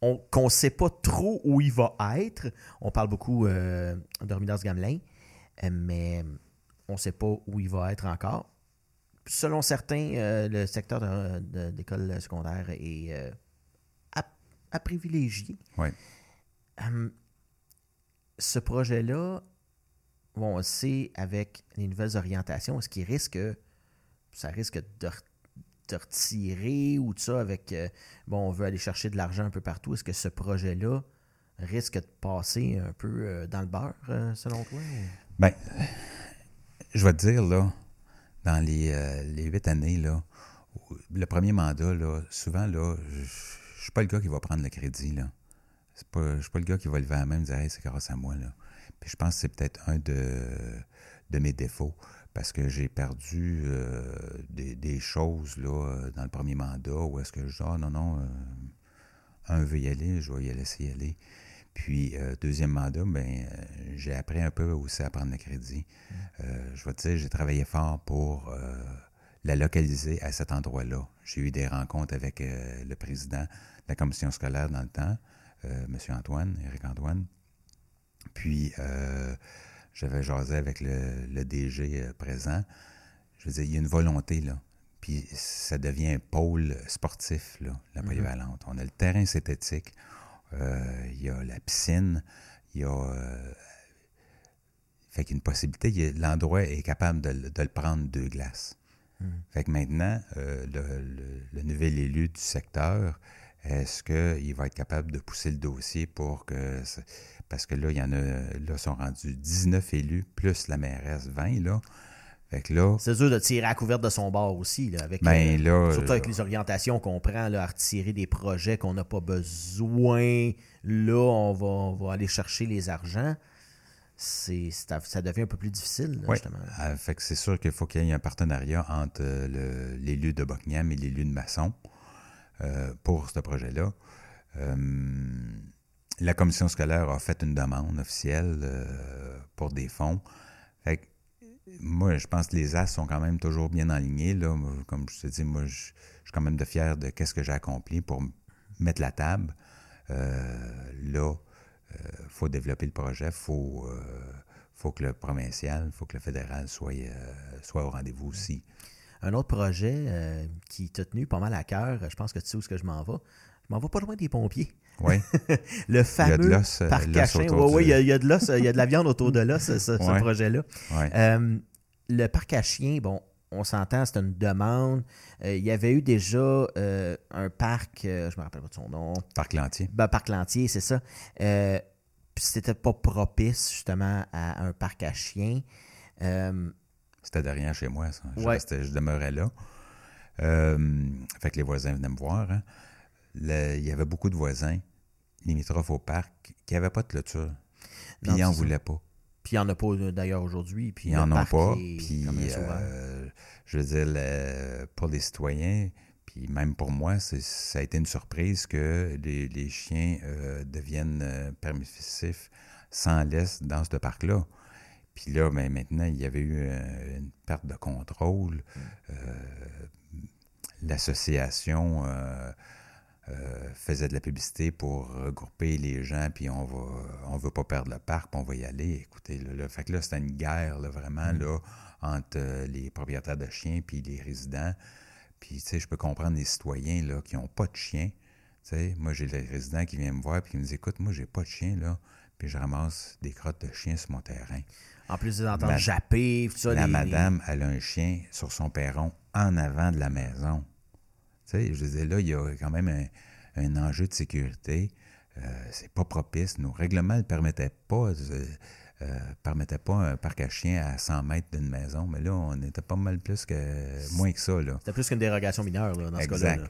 On qu'on ne sait pas trop où il va être. On parle beaucoup euh, Gamelin, mais on ne sait pas où il va être encore selon certains, euh, le secteur d'école secondaire est euh, à, privilégier. Oui. Hum, ce projet-là, bon, on sait avec les nouvelles orientations, est-ce qu'il risque, ça risque de, retirer ou de ça avec, euh, bon, on veut aller chercher de l'argent un peu partout, est-ce que ce projet-là risque de passer un peu dans le beurre, selon toi? Bien, je vais te dire, là, dans les, euh, huit années, là, le premier mandat, là, souvent, là, je suis pas le gars qui va prendre le crédit. Là. Je ne suis pas le gars qui va lever la main et dire hey, c'est grâce à moi. Là. Puis je pense que c'est peut-être un de, de mes défauts parce que j'ai perdu euh, des, choses là, dans le premier mandat où est-ce que je dis ah, non, non, euh, un veut y aller, je vais y laisser y aller. Puis, euh, deuxième mandat, ben, euh, j'ai appris un peu aussi à prendre le crédit. Euh, je vais te dire, j'ai travaillé fort pour la localiser à cet endroit-là. J'ai eu des rencontres avec le président de la commission scolaire dans le temps, M. Antoine, Éric Antoine. Puis, j'avais jasé avec le, DG présent. Je veux dire, il y a une volonté, là. Puis, ça devient un pôle sportif, là, la mm-hmm. polyvalente. On a le terrain synthétique euh, il y a la piscine, il y a. Euh, fait qu'une possibilité, l'endroit est capable de, le prendre deux glaces. Hmm. Fait que maintenant, euh, le, nouvel élu du secteur, est-ce qu'il va être capable de pousser le dossier pour que. Parce que là, il y en a. Là, sont rendus 19 élus, plus la mairesse 20, là. C'est dur de tirer à couverte de son bord aussi, là, avec, ben, euh, surtout avec les orientations qu'on prend là, à retirer des projets qu'on n'a pas besoin. Là, on va, va aller chercher les argents. C'est, ça devient un peu plus difficile, justement. Ah, fait que c'est sûr qu'il faut qu'il y ait un partenariat entre euh, l'élu de Buckingham et l'élu de Masson euh, pour ce projet-là. la commission scolaire a fait une demande officielle pour des fonds. Moi, je pense que les As sont quand même toujours bien alignés. Là. Comme je te dis, moi, je, suis quand même de fier de ce que j'ai accompli pour mettre la table. Euh, là, il euh, faut développer le projet, il faut, euh, faut que le provincial, il faut que le fédéral soit, soit au rendez-vous aussi. Un autre projet qui t'a tenu pas mal à cœur, je pense que tu sais où ce que je m'en vais. Je m'en vais pas loin des pompiers. Oui. le fameux parc à Oui, oui, il, y a de l'os, il y a de la viande autour de l'os, ce, ce projet-là. Ouais le parc à chiens, bon, on s'entend, c'est une demande. Euh, il y avait eu déjà euh, un parc, euh, je me rappelle pas de son nom. Parc Lantier. Ben, parc Lantier, c'est ça. puis c'était pas propice, justement, à un parc à chiens. C'était derrière chez moi, ça. Je, demeurais là. fait que les voisins venaient me voir. Hein. il y avait beaucoup de voisins limitrophes au parc qui n'avaient pas de clôture. Puis ils n'en voulaient pas. Puis il n'y en a pas euh, d'ailleurs aujourd'hui. Puis il n'y en a pas. Puis euh, je veux dire, pour les citoyens, puis même pour moi, ça a été une surprise que les, chiens euh, deviennent euh, permissifs sans laisse dans ce parc-là. Puis là, ben, maintenant, il y avait eu euh, une perte de contrôle. L'association faisait de la publicité pour regrouper les gens, puis on va on veut pas perdre le parc, puis on va y aller. Écoutez, là, fait que là, c'était une guerre, vraiment, mm. là, entre les propriétaires de chiens puis les résidents. Puis, tu sais, je peux comprendre les citoyens là, qui n'ont pas de chien. Tu sais, moi, j'ai les résidents qui viennent me voir et qui me disent Écoute, moi, j'ai pas de chien, là, puis je ramasse des crottes de chien sur mon terrain. En plus, d'entendre japper, tout ça. La madame, elle a un chien sur son perron en avant de la maison. Tu sais, je disais, là, il y a quand même un, enjeu de sécurité. Euh, c'est pas propice. Nos règlements ne permettaient pas. Euh, euh, permettait pas un parc à chiens à 100 mètres d'une maison, mais là, on était pas mal plus que moins que ça. C'était plus qu'une dérogation mineure là, dans ce cas-là.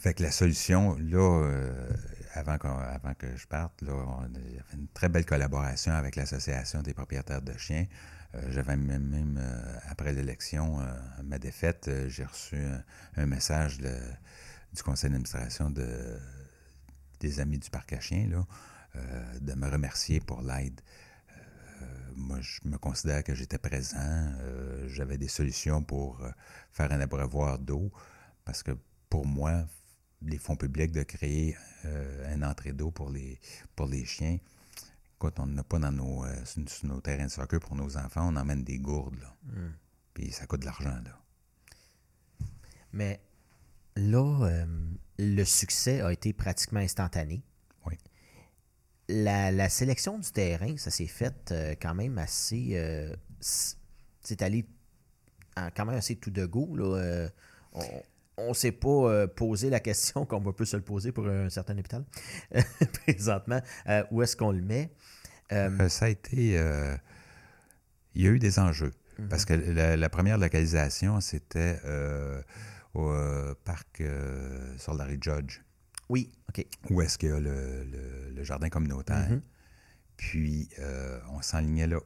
Fait que la solution, là, euh, avant, avant, que je parte, là, on a fait une très belle collaboration avec l'Association des propriétaires de chiens. Euh, j'avais même, même après l'élection, ma défaite, j'ai reçu un, message du conseil d'administration de, des Amis du Parc à chiens, de me remercier pour l'aide moi, je me considère que j'étais présent. Euh, j'avais des solutions pour euh, faire un abreuvoir d'eau parce que pour moi, les fonds publics de créer euh, un entrée d'eau pour les, pour les chiens, quand on n'a pas dans nos, sur, nos terrains de soccer pour nos enfants, on emmène des gourdes. Là. Hmm. Puis ça coûte de l'argent. Là. Mais là, le succès a été pratiquement instantané la, sélection du terrain, ça s'est fait euh, quand même assez. Euh, c'est allé quand même assez tout de go. Euh, on ne s'est pas posé la question comme on peut se le poser pour un certain hôpital présentement. où est-ce qu'on le met? ça a été. il y a eu des enjeux. Mhm. Parce que la, première localisation, c'était au parc sur la rue Judge. Oui, OK. Où est-ce qu'il y a le, jardin communautaire. Mm-hmm. Puis, euh, on s'enlignait là.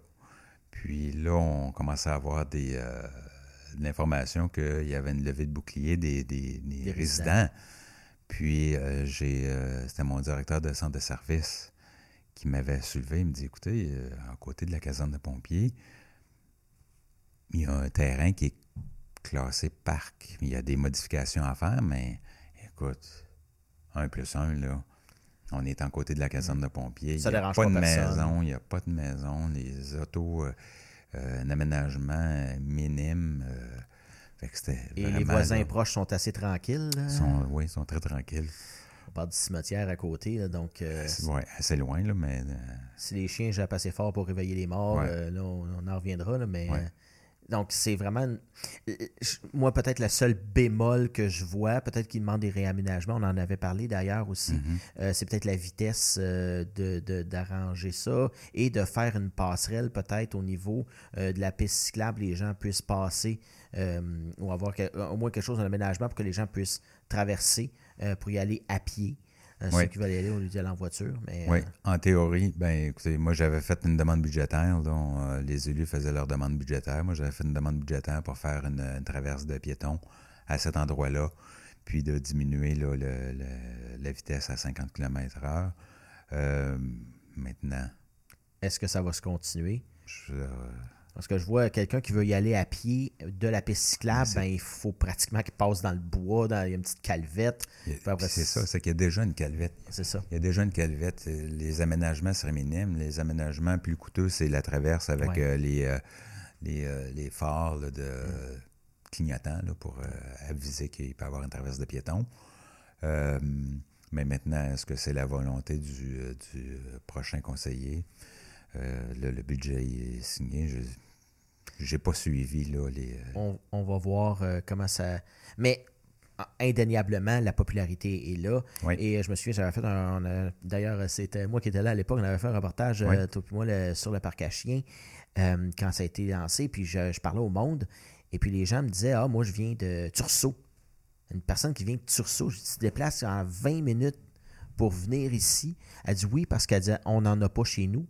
Puis là, on commençait à avoir des, euh, de l'information qu'il y avait une levée de bouclier des, résidents. Puis, euh, j'ai, c'était mon directeur de centre de service qui m'avait soulevé. Il me dit Écoutez, à côté de la caserne de pompiers, il y a un terrain qui est classé parc. Il y a des modifications à faire, mais écoute, un plus un, là. On est en côté de la caserne de pompiers. Ça il n'y a pas, de maison. Il n'y a pas de maison. Les autos, euh, euh, un aménagement minime. Euh, Et les voisins proches sont assez tranquilles? Sont, oui, ils sont très tranquilles. On parle du cimetière à côté, donc... oui, assez loin, là, mais... Si les chiens jappent assez fort pour réveiller les morts, là, on, en reviendra, là, mais... Donc, c'est vraiment. Moi, peut-être la seule bémol que je vois, peut-être qu'il demande des réaménagements, on en avait parlé d'ailleurs aussi, mm-hmm. euh, c'est peut-être la vitesse euh, d'arranger ça et de faire une passerelle peut-être au niveau euh, de la piste cyclable, les gens puissent passer ou avoir au moins quelque chose d'aménagement pour que les gens puissent traverser pour y aller à pied. Euh, ceux qui veulent y aller, on lui dit aller en voiture. Mais, oui, euh, en théorie, ben écoutez, moi j'avais fait une demande budgétaire. dont euh, les élus faisaient leur demande budgétaire. Moi j'avais fait une demande budgétaire pour faire une, traverse de piétons à cet endroit-là, puis de diminuer la vitesse à 50 km/h. maintenant. Est-ce que ça va se continuer? Parce que je vois quelqu'un qui veut y aller à pied de la piste cyclable, ben, il faut pratiquement qu'il passe dans le bois, dans une petite calvette. C'est ça, c'est qu'il y a déjà une calvette. C'est ça. Il y a déjà une calvette. Les aménagements seraient minimes. Les aménagements plus coûteux, c'est la traverse avec euh, les, euh, euh, les, phares de clignotants pour aviser qu'il peut y avoir une traverse de piétons. mais maintenant, est-ce que c'est la volonté du, du prochain conseiller? Euh, le budget est signé. Je n'ai pas suivi là, les. Euh, on, va voir euh, comment ça. Mais indéniablement, la popularité est là. Et je me souviens, j'avais fait un. D'ailleurs, c'était moi qui étais là à l'époque, on avait fait un reportage, tout moi, sur le parc à chiens, quand ça a été lancé. Puis je, parlais au monde. Et puis les gens me disaient Ah, moi, je viens de Tursault. Une personne qui vient de Tursault, je se déplace en 20 minutes pour venir ici. Elle dit oui, parce qu'elle dit On n'en a pas chez nous.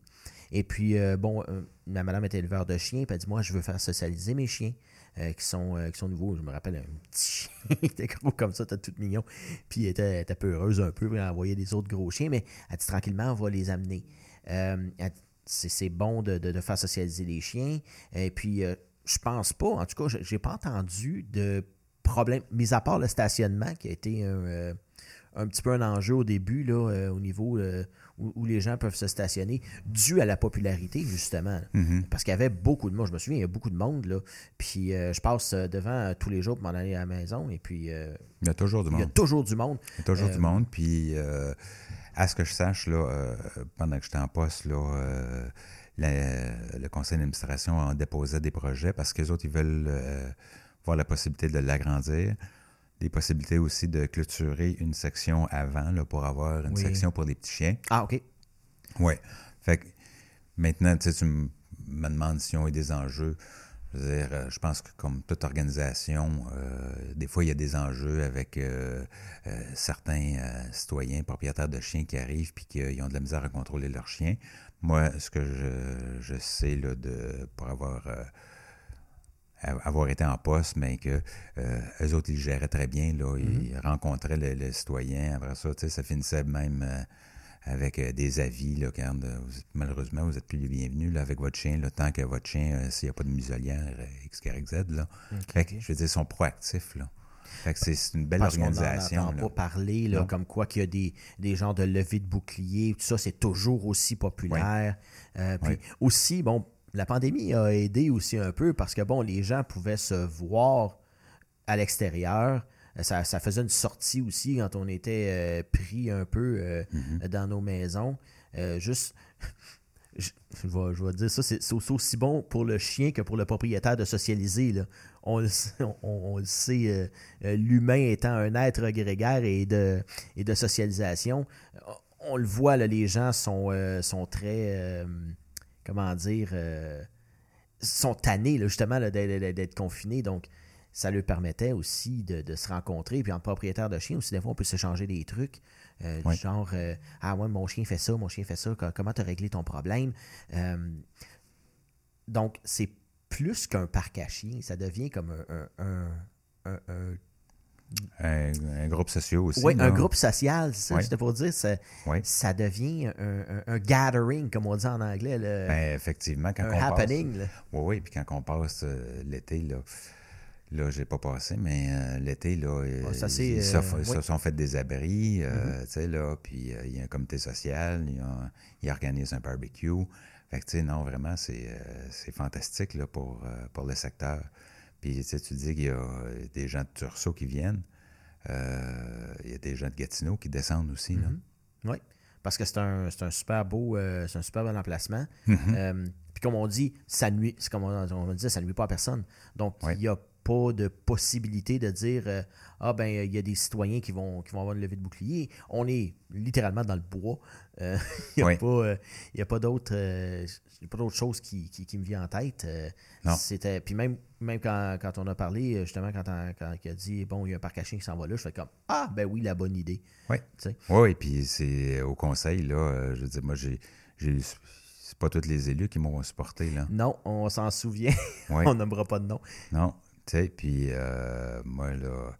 Et puis, bon, ma madame était éleveur de chiens, puis elle dit Moi, je veux faire socialiser mes chiens. qui, sont, qui sont nouveaux. Je me rappelle un petit chien, il était gros comme ça, t'as tout mignon. Puis elle était, était peu heureuse un peu, elle envoyait des autres gros chiens, mais elle dit tranquillement, on va les amener. c'est bon de, de, faire socialiser les chiens. Et puis, je pense pas, en tout cas, j'ai pas entendu de problème, mis à part le stationnement qui a été un, euh, petit peu un enjeu au début, là, euh, au niveau euh, où, les gens peuvent se stationner, dû à la popularité, justement. Mm-hmm. Parce qu'il y avait beaucoup de monde. Je me souviens, il y a beaucoup de monde, là. Puis je passe devant tous les jours pour m'en aller à la maison. Et puis. il y a toujours du monde. Il y a toujours du monde. Il y a toujours du monde. Puis, à ce que je sache, là, pendant que j'étais en poste, là, le conseil d'administration en déposait des projets parce que les autres, ils veulent voir la possibilité de l'agrandir, des possibilités aussi de clôturer une section avant là, pour avoir une section pour les petits chiens. Ah, OK. Oui. Fait que maintenant, tu me demandes si on a des enjeux. Je veux dire, euh, je pense que comme toute organisation, euh, des fois, il y a des enjeux avec euh, certains citoyens, propriétaires de chiens qui arrivent puis qui ont de la misère à contrôler leurs chiens. Moi, ce que je, je sais là, de, pour avoir avoir été en poste, mais que euh, eux autres, ils géraient très bien. Là, Ils mhm. rencontraient les, citoyens. Après ça, ça finissait même euh, avec euh, des avis. Là, quand, malheureusement, vous êtes plus les bienvenus là, avec votre chien, le tant que votre chien, s'il n'y a pas de muselière, X, Y, Z. Là. je veux dire, ils sont proactifs. Là. Fait que c'est une belle organisation. On pas parler là, comme quoi qu'il y a des, des genres de levée de bouclier. Tout ça, c'est toujours aussi populaire. puis aussi, bon, la pandémie a aidé aussi un peu parce que, bon, les gens pouvaient se voir à l'extérieur. Ça, faisait une sortie aussi quand on était euh, pris un peu euh, mm-hmm. dans nos maisons. Euh, juste, je, vais, dire ça, c'est aussi bon pour le chien que pour le propriétaire de socialiser. Là. On, le sait, l'humain étant un être grégaire et de, et de socialisation. On le voit, là, les gens sont, sont très comment dire, euh, sont tannés justement d'être confinés. Donc, ça leur permettait aussi de, se rencontrer. Puis en propriétaire de chien aussi, des fois, on peut s'échanger des trucs. Euh, du genre euh, Ah ouais, mon chien fait ça, mon chien fait ça, comment tu as réglé ton problème? donc, c'est plus qu'un parc à chiens, ça devient comme un, un un, groupe social aussi. Oui, un groupe social, c'est ça, c'était pour dire. Ça, ça devient un, gathering, comme on dit en anglais. Ben, effectivement, quand un on happening. Oui, oui, puis quand on passe euh, l'été, là, là j'ai pas passé, mais euh, l'été, là, ils, se sont fait des abris, euh, mm-hmm. tu sais, là, puis il y a un comité social, ils, organisent un barbecue. Fait que, tu sais, non, vraiment, c'est fantastique là, pour, pour le secteur. Puis tu, dis qu'il y a des gens de Tursault qui viennent. Euh, il y a des gens de Gatineau qui descendent aussi. Mm-hmm. Oui, parce que c'est un, un, super beau euh, c'est un super bon emplacement. Mm-hmm. Euh, puis comme on dit, ça nuit, comme on, on dit, ça nuit pas à personne. Donc, il n'y a pas de possibilité de dire Ah ben il y a des citoyens qui vont, qui vont avoir une levée de bouclier. On est littéralement dans le bois. il n'y a, pas, a pas d'autre pas d'autre chose qui, qui, me vient en tête. C'était. Puis même même quand, on a parlé, euh, justement, quand, quand, il a dit, bon, il y a un parc à chiens qui s'en va là, je fais comme, ah, ben oui, la bonne idée. Oui. Oui, et puis c'est au conseil, là, euh, je veux dire, moi, j'ai. C'est pas tous les élus qui m'ont supporté, là. Non, on s'en souvient. on nommera pas de nom. Non, tu sais, puis euh, moi, là,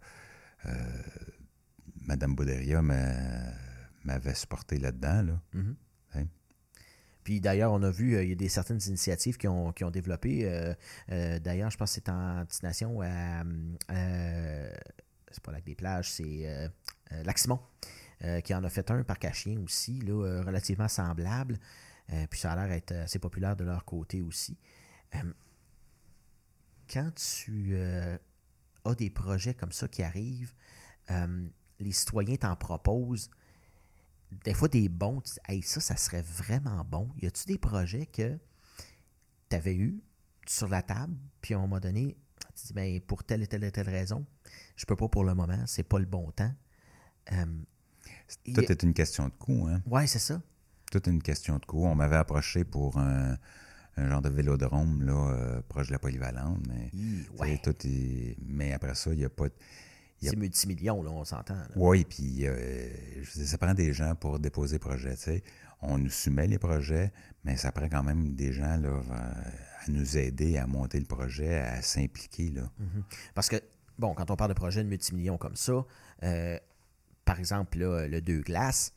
Madame Bouderia m'avait supporté là-dedans, là. Mm-hmm. Puis d'ailleurs, on a vu, euh, il y a des certaines initiatives qui ont, qui ont développé. Euh, euh, d'ailleurs, je pense que c'est en destination à. c'est pas Lac des Plages, c'est Lac-Simon, qui en a fait un par chien aussi, là, relativement semblable. puis ça a l'air d'être assez populaire de leur côté aussi. quand tu as des projets comme ça qui arrivent, les citoyens t'en proposent des fois des bons, tu dis, ça, ça serait vraiment bon. Y a-tu des projets que tu avais eu sur la table, puis à un moment donné, tu dis, ben, pour telle et telle et telle raison, je peux pas pour le moment, c'est pas le bon temps. Euh, Tout est une question de coût, hein? Oui, c'est ça. Tout est une question de coût. On m'avait approché pour un, genre de vélodrome là, euh, proche de la polyvalente, mais, tout mais après ça, il n'y a pas. C'est multimillions, là, on s'entend. Oui, puis euh, ça prend des gens pour déposer projet. sais. on nous soumet les projets, mais ça prend quand même des gens là, à nous aider à monter le projet, à s'impliquer. Mhm. Parce que, bon, quand on parle de projet de multimillions comme ça, euh, par exemple, le Deux Glaces,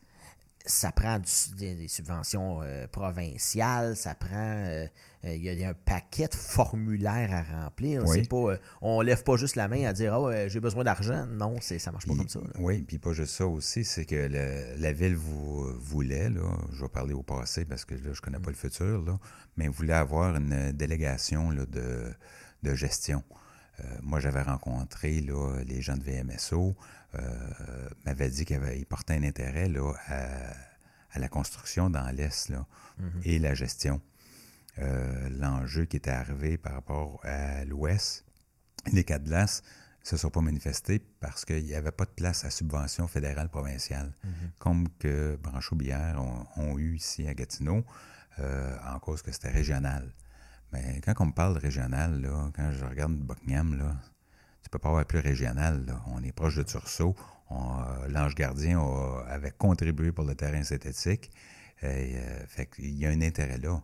ça prend des, subventions euh, provinciales, ça prend. Euh, il y a un paquet de formulaires à remplir. C'est pas, on lève pas juste la main à dire oh, j'ai besoin d'argent. Non, c'est, ça marche pas comme ça. Oui, puis pas juste ça aussi, c'est que la ville vous, voulait, là, je vais parler au passé parce que là, je connais pas le futur, là, mais voulait avoir une délégation là, de, de gestion. Euh, moi, j'avais rencontré là, les gens de VMSO, euh, m'avaient dit qu'ils portaient un intérêt là, à, la construction dans l'Est là, mhm. et la gestion. Euh, l'enjeu qui était arrivé par rapport à l'Ouest, les quatre glaces ne se sont pas manifestés parce qu'il n'y avait pas de place à subvention fédérale provinciale, mhm. comme que Branchot-Bière ont, eu ici à Gatineau, en cause que c'était régional. Mais quand on me parle de régional, là, quand je regarde Buckingham, là, peux pas avoir plus régional. On est proche de Tursault. Euh, L'Ange Gardien avait contribué pour le terrain synthétique. Et, euh, fait il y a un intérêt là.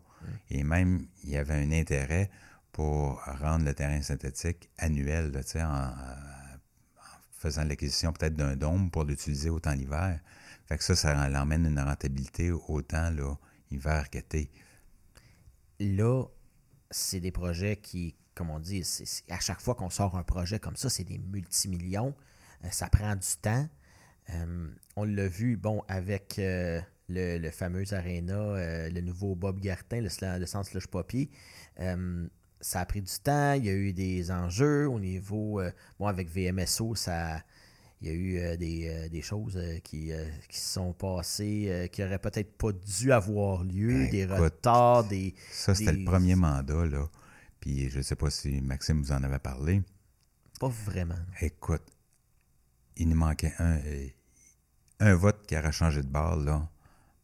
Et même, il y avait un intérêt pour rendre le terrain synthétique annuel, là, en, en, faisant l'acquisition peut-être d'un dôme pour l'utiliser autant l'hiver. Fait que ça, ça l'emmène une rentabilité autant là, hiver qu'été. Là, c'est des projets qui, comme on dit, à chaque fois qu'on sort un projet comme ça, c'est des multimillions. Euh, ça prend du temps. Euh, on l'a vu, bon, avec euh, le, fameux Arena, le nouveau Bob Gartin, le, le Centre Slush Poppy. ça a pris du temps, il y a eu des enjeux au niveau. bon, avec VMSO, ça il y a eu des, choses qui, qui se sont passées qui n'auraient peut-être pas dû avoir lieu, ben, des retards, des. Ça, c'était le premier mandat, là. Puis je ne sais pas si Maxime vous en avait parlé. Pas vraiment. Écoute, il nous manquait un, euh, un vote qui aurait changé de balle, là,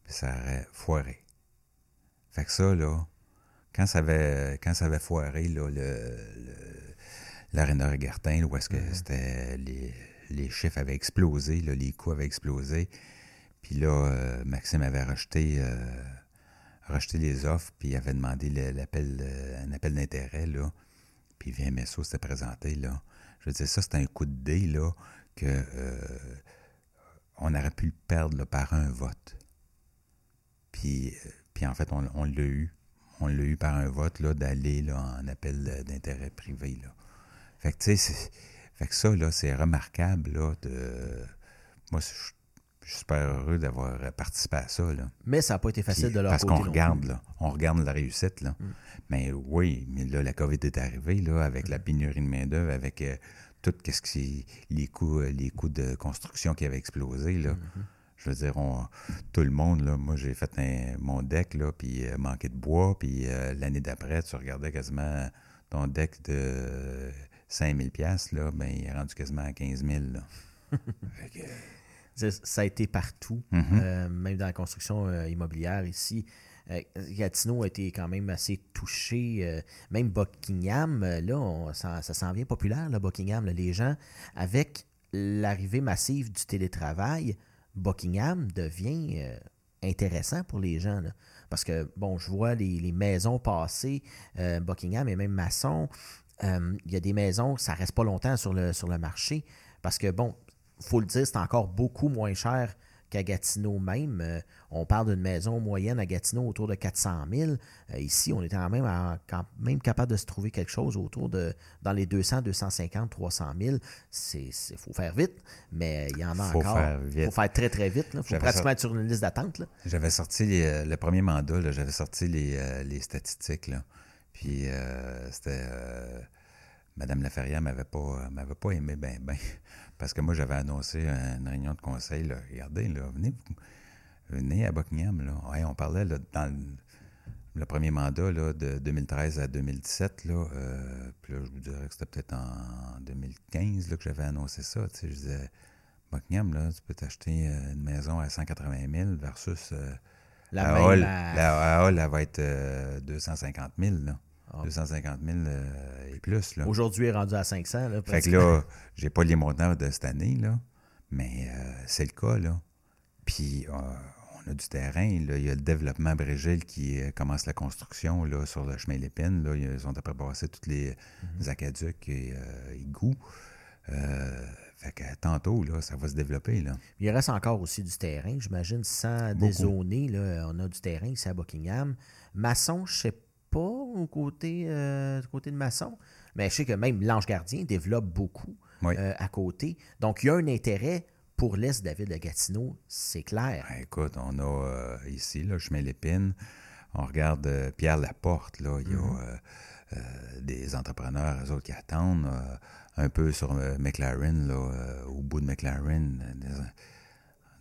puis ça aurait foiré. Fait que ça, là, quand ça avait, quand ça avait foiré, là, le, l'aréna Regartin, où est-ce que mm-hmm. c'était les, les, chiffres avaient explosé, là, les coûts avaient explosé. Puis là, euh, Maxime avait rejeté euh, rejeté les offres, puis il avait demandé l'appel, euh, un appel d'intérêt, là. Puis VMSO s'était présenté, là. Je veux dire, ça, c'était un coup de dé, là, que euh, on aurait pu le perdre par un vote. Puis, euh, puis en fait, on, l'a eu. On l'a eu par un vote, là, d'aller, là, en appel d'intérêt privé, là. Fait que, tu sais, fait que ça, là, c'est remarquable, là. Moi, je je suis super heureux d'avoir participé à ça. Là. Mais ça n'a pas été facile de leur Parce qu'on regarde, là, on regarde la réussite. Là. Mm. Mais oui, mais là, la COVID est arrivée là, avec la pénurie de main-d'œuvre, avec euh, tout ce qui les coûts, euh, les coûts de construction qui avaient explosé. Là. Mm-hmm. Je veux dire, tout le monde, là, moi j'ai fait mon deck, là, puis euh, manqué de bois, puis l'année d'après, tu regardais quasiment ton deck de 5000 pièces là, ben, il est rendu quasiment à 15 000. Là. ça a été partout, mm-hmm. euh, même dans la construction euh, immobilière ici. Euh, Gatineau a été quand même assez touché. même Buckingham, là, ça, s'en vient populaire, là, Buckingham. les gens, avec l'arrivée massive du télétravail, Buckingham devient intéressant pour les gens. parce que, bon, je vois les, maisons passer, Buckingham et même Masson. Il y a des maisons, ça reste pas longtemps sur le, sur le marché. Parce que, bon, faut le dire, c'est encore beaucoup moins cher qu'à Gatineau même. Euh, on parle d'une maison moyenne à Gatineau autour de 400 000. Euh, ici, on est quand même, quand même capable de se trouver quelque chose autour de dans les 200, 250, 300 000. Il faut faire vite, mais il y en a encore. Il faut faire très, très vite. Il faut pratiquement être sur une liste d'attente. J'avais sorti euh, le premier mandat, j'avais sorti les, les statistiques. Là. Puis c'était Madame Laferrière m'avait pas m'avait pas aimé ben ben parce que moi j'avais annoncé une réunion de conseil là, regardez là, venez venez à Buckingham là. Ouais, on parlait là, dans le, premier mandat là, de 2013 à 2017 là, euh, puis là je vous dirais que c'était peut-être en 2015 là, que j'avais annoncé ça, tu sais, je disais Buckingham là, tu peux t'acheter euh, une maison à 180 000 versus euh, la, Hall, la, Hall, elle va être 250 000 là. 250 000 euh, et plus. Aujourd'hui, est rendu à 500. Là, fait que là, j'ai pas les montants de cette année, là, mais euh, c'est le cas. Là. Puis, euh, on a du terrain. Il y a le développement Brégil qui commence la construction là, sur le chemin Lépine. Là, ils ont après passé tous les, mhm. aqueducs et égouts. fait que tantôt, là, ça va se développer. Là. Il reste encore aussi du terrain, j'imagine, sans dézoner. Là, on a du terrain ici à Buckingham. Maçon, je ne sais pas au côté, du côté de Maçon, mais je sais que même l'Ange Gardien développe beaucoup à côté. Donc, il y a un intérêt pour l'Est ville de Gatineau, c'est clair. Ben, écoute, on a euh, ici, là, je mets l'épine, on regarde euh, Pierre Laporte, là, il y a euh, des entrepreneurs, eux autres, qui attendent un peu sur McLaren, là, au bout de McLaren,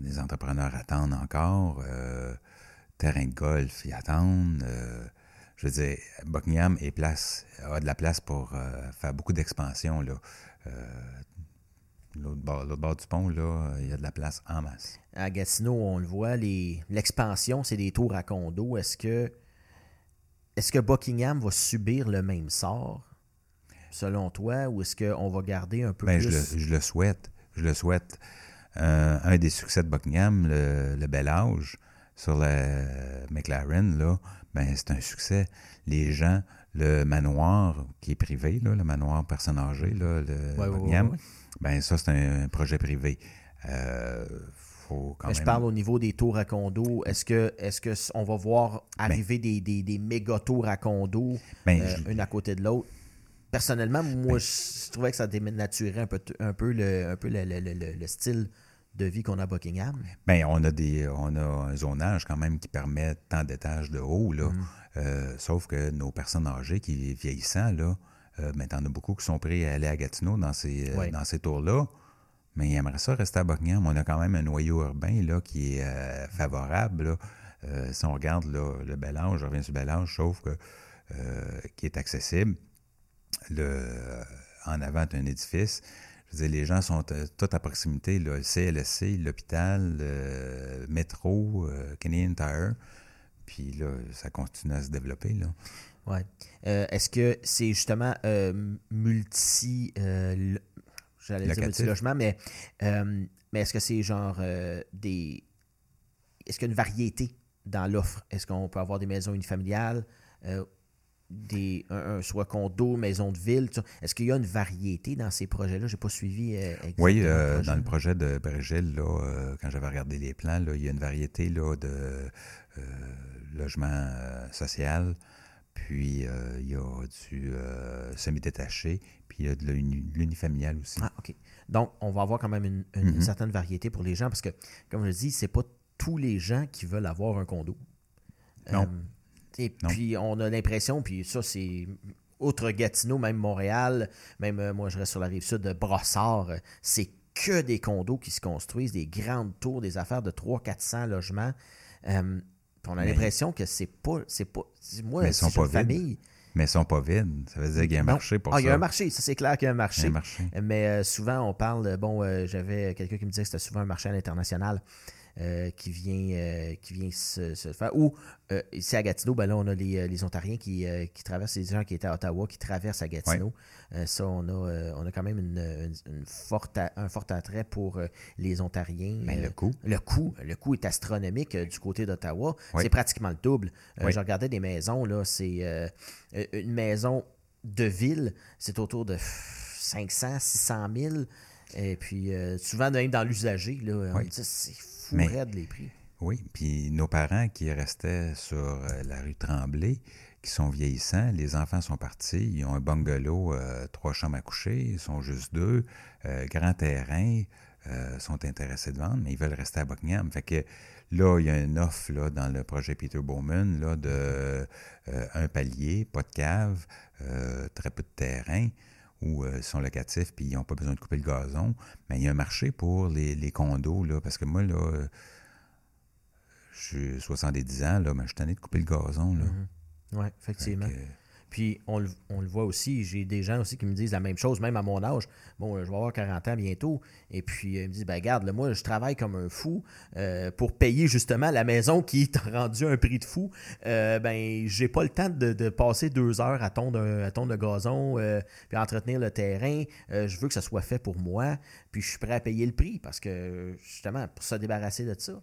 des, entrepreneurs attendent encore, terrain de golf, ils attendent. Je veux dire, Buckingham est place, a de la place pour faire beaucoup d'expansion. Là. L'autre bord, du pont, là, il y a de la place en masse. À Gatineau, on le voit, l'expansion, c'est des tours à condos. Est-ce que, est que Buckingham va subir le même sort, selon toi, ou est-ce qu'on va garder un peu ben, plus... Je le, souhaite. Je le souhaite. Euh, un des succès de Buckingham, le, bel âge, sur la McLaren, là, ben, c'est un succès. Les gens, le manoir qui est privé, là, le manoir personne âgée, là, le Buckingham, ben ça, c'est un projet privé. Euh, faut quand Je parle au niveau des tours à condo. Est-ce que est-ce que on va voir arriver des, des, méga tours à condo, ben, euh, une à côté de l'autre? Personnellement, moi, ben je trouvais que ça dénaturait un peu, un peu, le, un peu le, style de vie qu'on a à Buckingham. Bien, on a des on a un zonage quand même qui permet tant d'étages de haut, là. Mm. Euh, sauf que nos personnes âgées qui vieillissant, là, euh, mais t'en as beaucoup qui sont prêts à aller à Gatineau dans ces, euh, dans ces tours-là. Mais ils aimeraient ça rester à Buckingham. On a quand même un noyau urbain là, qui est euh, favorable. si on regarde le bel âge, je reviens sur le bel âge, sauf que qui est accessible. Le, en avant, tu un édifice. Je veux dire, les gens sont tous à proximité. le CLSC, l'hôpital, le métro, Canadian Tire. Puis là, ça continue à se développer. Là. Ouais. Euh, est-ce que c'est justement euh, multi. Euh, j'allais dire multi-logement, mais, mais est-ce que c'est genre des. Est-ce qu'il y a une variété dans l'offre? Est-ce qu'on peut avoir des maisons unifamiliales, des, un, soit condo, maison de ville? Est-ce qu'il y a une variété dans ces projets-là? Je n'ai pas suivi exactement. Oui, dans le projet de Brégil, là, quand j'avais regardé les plans, là, il y a une variété là, de logement social. Puis, euh, il y a du euh, semi-détaché, puis il y a de l'unifamilial aussi. Ah, OK. Donc, on va avoir quand même une, mm-hmm. certaine variété pour les gens, parce que, comme je dis, c'est pas tous les gens qui veulent avoir un condo. Non. Euh, et puis, on a l'impression, puis ça, c'est outre Gatineau, même Montréal, même moi, je reste sur la rive sud de Brossard, c'est que des condos qui se construisent, des grandes tours, des affaires de 300-400 logements on a l'impression que c'est pas. C'est pas moi, mais sont pas famille. Mais ils sont pas vides. Ça veut dire qu'il y a un marché pour ah, ça. Il y a un marché, ça c'est clair qu'il y a un marché. Mais euh, souvent, on parle. Bon, euh, j'avais quelqu'un qui me disait que c'était souvent un marché à l'international. Euh, qui vient, euh, qui vient se, faire. Ou euh, ici à Gatineau, ben là, on a les, les Ontariens qui, qui, traversent, les gens qui étaient à Ottawa, qui traversent à Gatineau. ça, on a, on a quand même une, forte, un fort attrait pour les Ontariens. Mais le coût. Le coût. Le coût est astronomique du côté d'Ottawa. C'est pratiquement le double. Je regardais des maisons, là, c'est une maison de ville, c'est autour de 500, 600 000. Et puis, souvent, même dans l'usager, là, on dit c'est les prix. Oui, puis nos parents qui restaient sur euh, la rue Tremblay, qui sont vieillissants, les enfants sont partis, ils ont un bungalow, euh, trois chambres à coucher, ils sont juste deux, euh, grand terrain, sont intéressés de vendre, mais ils veulent rester à Buckingham. Fait que là, il y a une offre là, dans le projet Peter Bowman là, de un palier, pas de cave, très peu de terrain ou euh, sont locatifs puis ils n'ont pas besoin de couper le gazon. Mais il y a un marché pour les, condos, là, parce que moi, là, euh, je suis 70 ans, là, mais je suis tanné de couper le gazon. Là. Mm-hmm. Oui, effectivement. Puis on, le voit aussi, j'ai des gens aussi qui me disent la même chose, même à mon âge. Bon, je vais avoir 40 ans bientôt. Et puis ils me disent, ben garde, moi, je travaille comme un fou euh, pour payer justement la maison qui est rendue un prix de fou. Euh, ben, j'ai pas le temps de, passer deux heures à tondre, à tondre le gazon, euh, puis entretenir le terrain. je veux que ça soit fait pour moi. Puis je suis prêt à payer le prix parce que justement, pour se débarrasser de ça.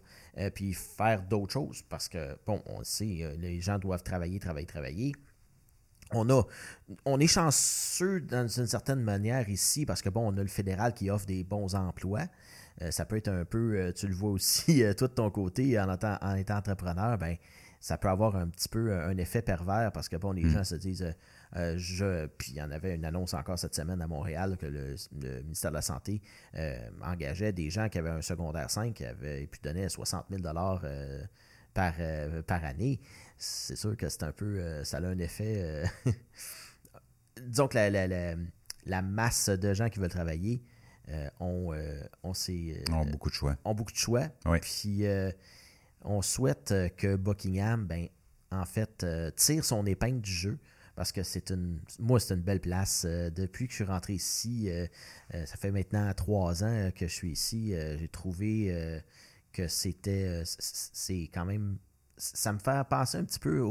puis faire d'autres choses parce que, bon, on sait, les gens doivent travailler, travailler, travailler on, a, on est chanceux dans une certaine manière ici parce que bon, on a le fédéral qui offre des bons emplois. Euh, ça peut être un peu, euh, tu le vois aussi, euh, tout de ton côté, en, étant, en étant entrepreneur, ben, ça peut avoir un petit peu un effet pervers parce que bon, les mm. gens se disent, je, puis il y en avait une annonce encore cette semaine à Montréal que le, ministère de la Santé engageait des gens qui avaient un secondaire 5 qui avaient pu donner 60 000 par, par année c'est sûr que c'est un peu. Euh, ça a un effet. Euh, disons que la, masse de gens qui veulent travailler euh, ont, ont, ont beaucoup de choix. Ont beaucoup de choix. Puis on souhaite que Buckingham, ben, en fait, tire son épingle du jeu parce que c'est une. Moi, c'est une belle place. depuis que je suis rentré ici, ça fait maintenant trois ans que je suis ici. J'ai trouvé que c'était. c'est quand même ça me fait penser un petit peu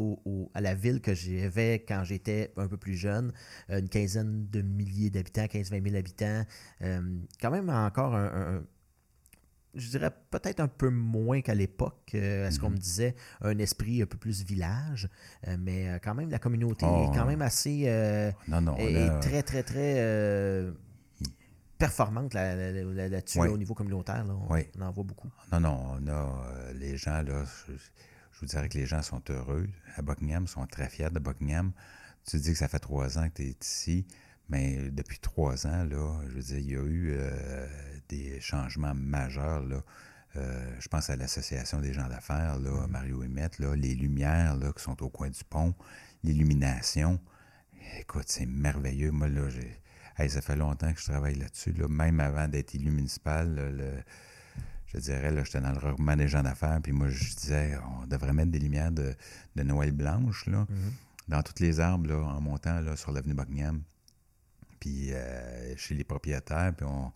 à la ville que j'avais quand j'étais un peu plus jeune, euh, une quinzaine de milliers d'habitants, 15-20 000 habitants. Euh, quand même encore un, je dirais peut-être un peu moins qu'à l'époque, euh, est-ce qu'on me mhm. disait, un esprit un peu plus village, mais quand même la communauté est oh. quand même assez non, non, très, très, très performante là-dessus au niveau communautaire. On en voit beaucoup. Non, non, on a les gens là vous dirais que les gens sont heureux. À Buckingham, sont très fiers de Buckingham. Tu dis que ça fait trois ans que tu es ici, mais depuis trois ans, là, je veux dire, il y a eu euh, des changements majeurs. Là. Euh, je pense à l'Association des gens d'affaires, là, Mario Emmett, là, les lumières là, qui sont au coin du pont, l'illumination. Écoute, c'est merveilleux. Moi, là, j'ai. ça fait longtemps que je travaille là-dessus. Là. Même avant d'être élu municipal, le je dirais, là, j'étais dans le gens d'affaires, puis moi, je disais, on devrait mettre des lumières de, Noël blanche, là, mm-hmm. dans toutes les arbres, là, en montant, là, sur l'avenue Buckingham. Puis euh, chez les propriétaires, puis on,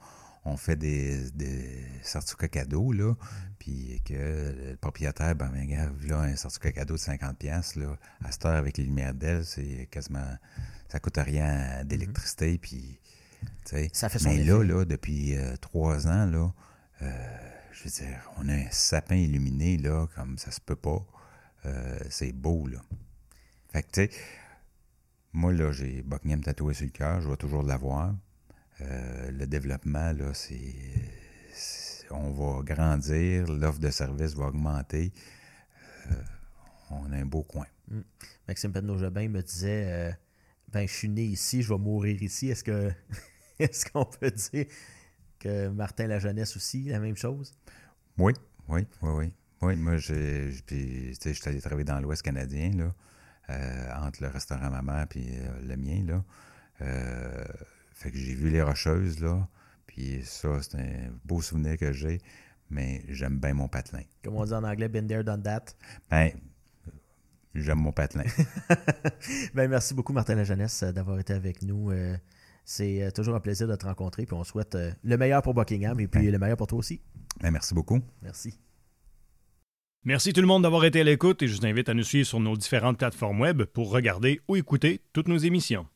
fait des, des certificats cadeaux, là, mm-hmm. puis que le propriétaire, ben, ben gars, là, un certificat cadeau de 50$, là, à cette heure, avec les lumières d'elle, c'est quasiment, ça coûte rien d'électricité, mm-hmm. puis, tu sais. Ça fait son Mais là, là, depuis euh, trois ans, là, euh, je veux dire, on a un sapin illuminé, là, comme ça se peut pas. Euh, c'est beau, là. Fait que, tu sais, moi, là, j'ai Buckingham tatoué sur le cœur, je vais toujours l'avoir. Euh, le développement, là, c'est, On va grandir, l'offre de services va augmenter. Euh, on a un beau coin. Mm. Maxime Penneau-Jobin me disait Ben, je suis né ici, je vais mourir ici. Est-ce que. Est-ce qu'on peut dire que Martin La Jeunesse aussi, la même chose? Oui, oui, oui, oui. Oui, moi, je suis allé travailler dans l'Ouest canadien, là, euh, entre le restaurant Maman et euh, le mien, là. Euh, fait que j'ai vu les Rocheuses, là, puis ça, c'est un beau souvenir que j'ai, mais j'aime bien mon patelin. Comme on dit en anglais, been there, done that. Ben, j'aime mon patelin. ben, merci beaucoup, Martin La Jeunesse, d'avoir été avec nous. C'est euh, toujours un plaisir de te rencontrer. Puis on souhaite euh, le meilleur pour Buckingham et puis le meilleur pour toi aussi. Ben, merci beaucoup. Merci. Merci tout le monde d'avoir été à l'écoute et je vous invite à nous suivre sur nos différentes plateformes web pour regarder ou écouter toutes nos émissions.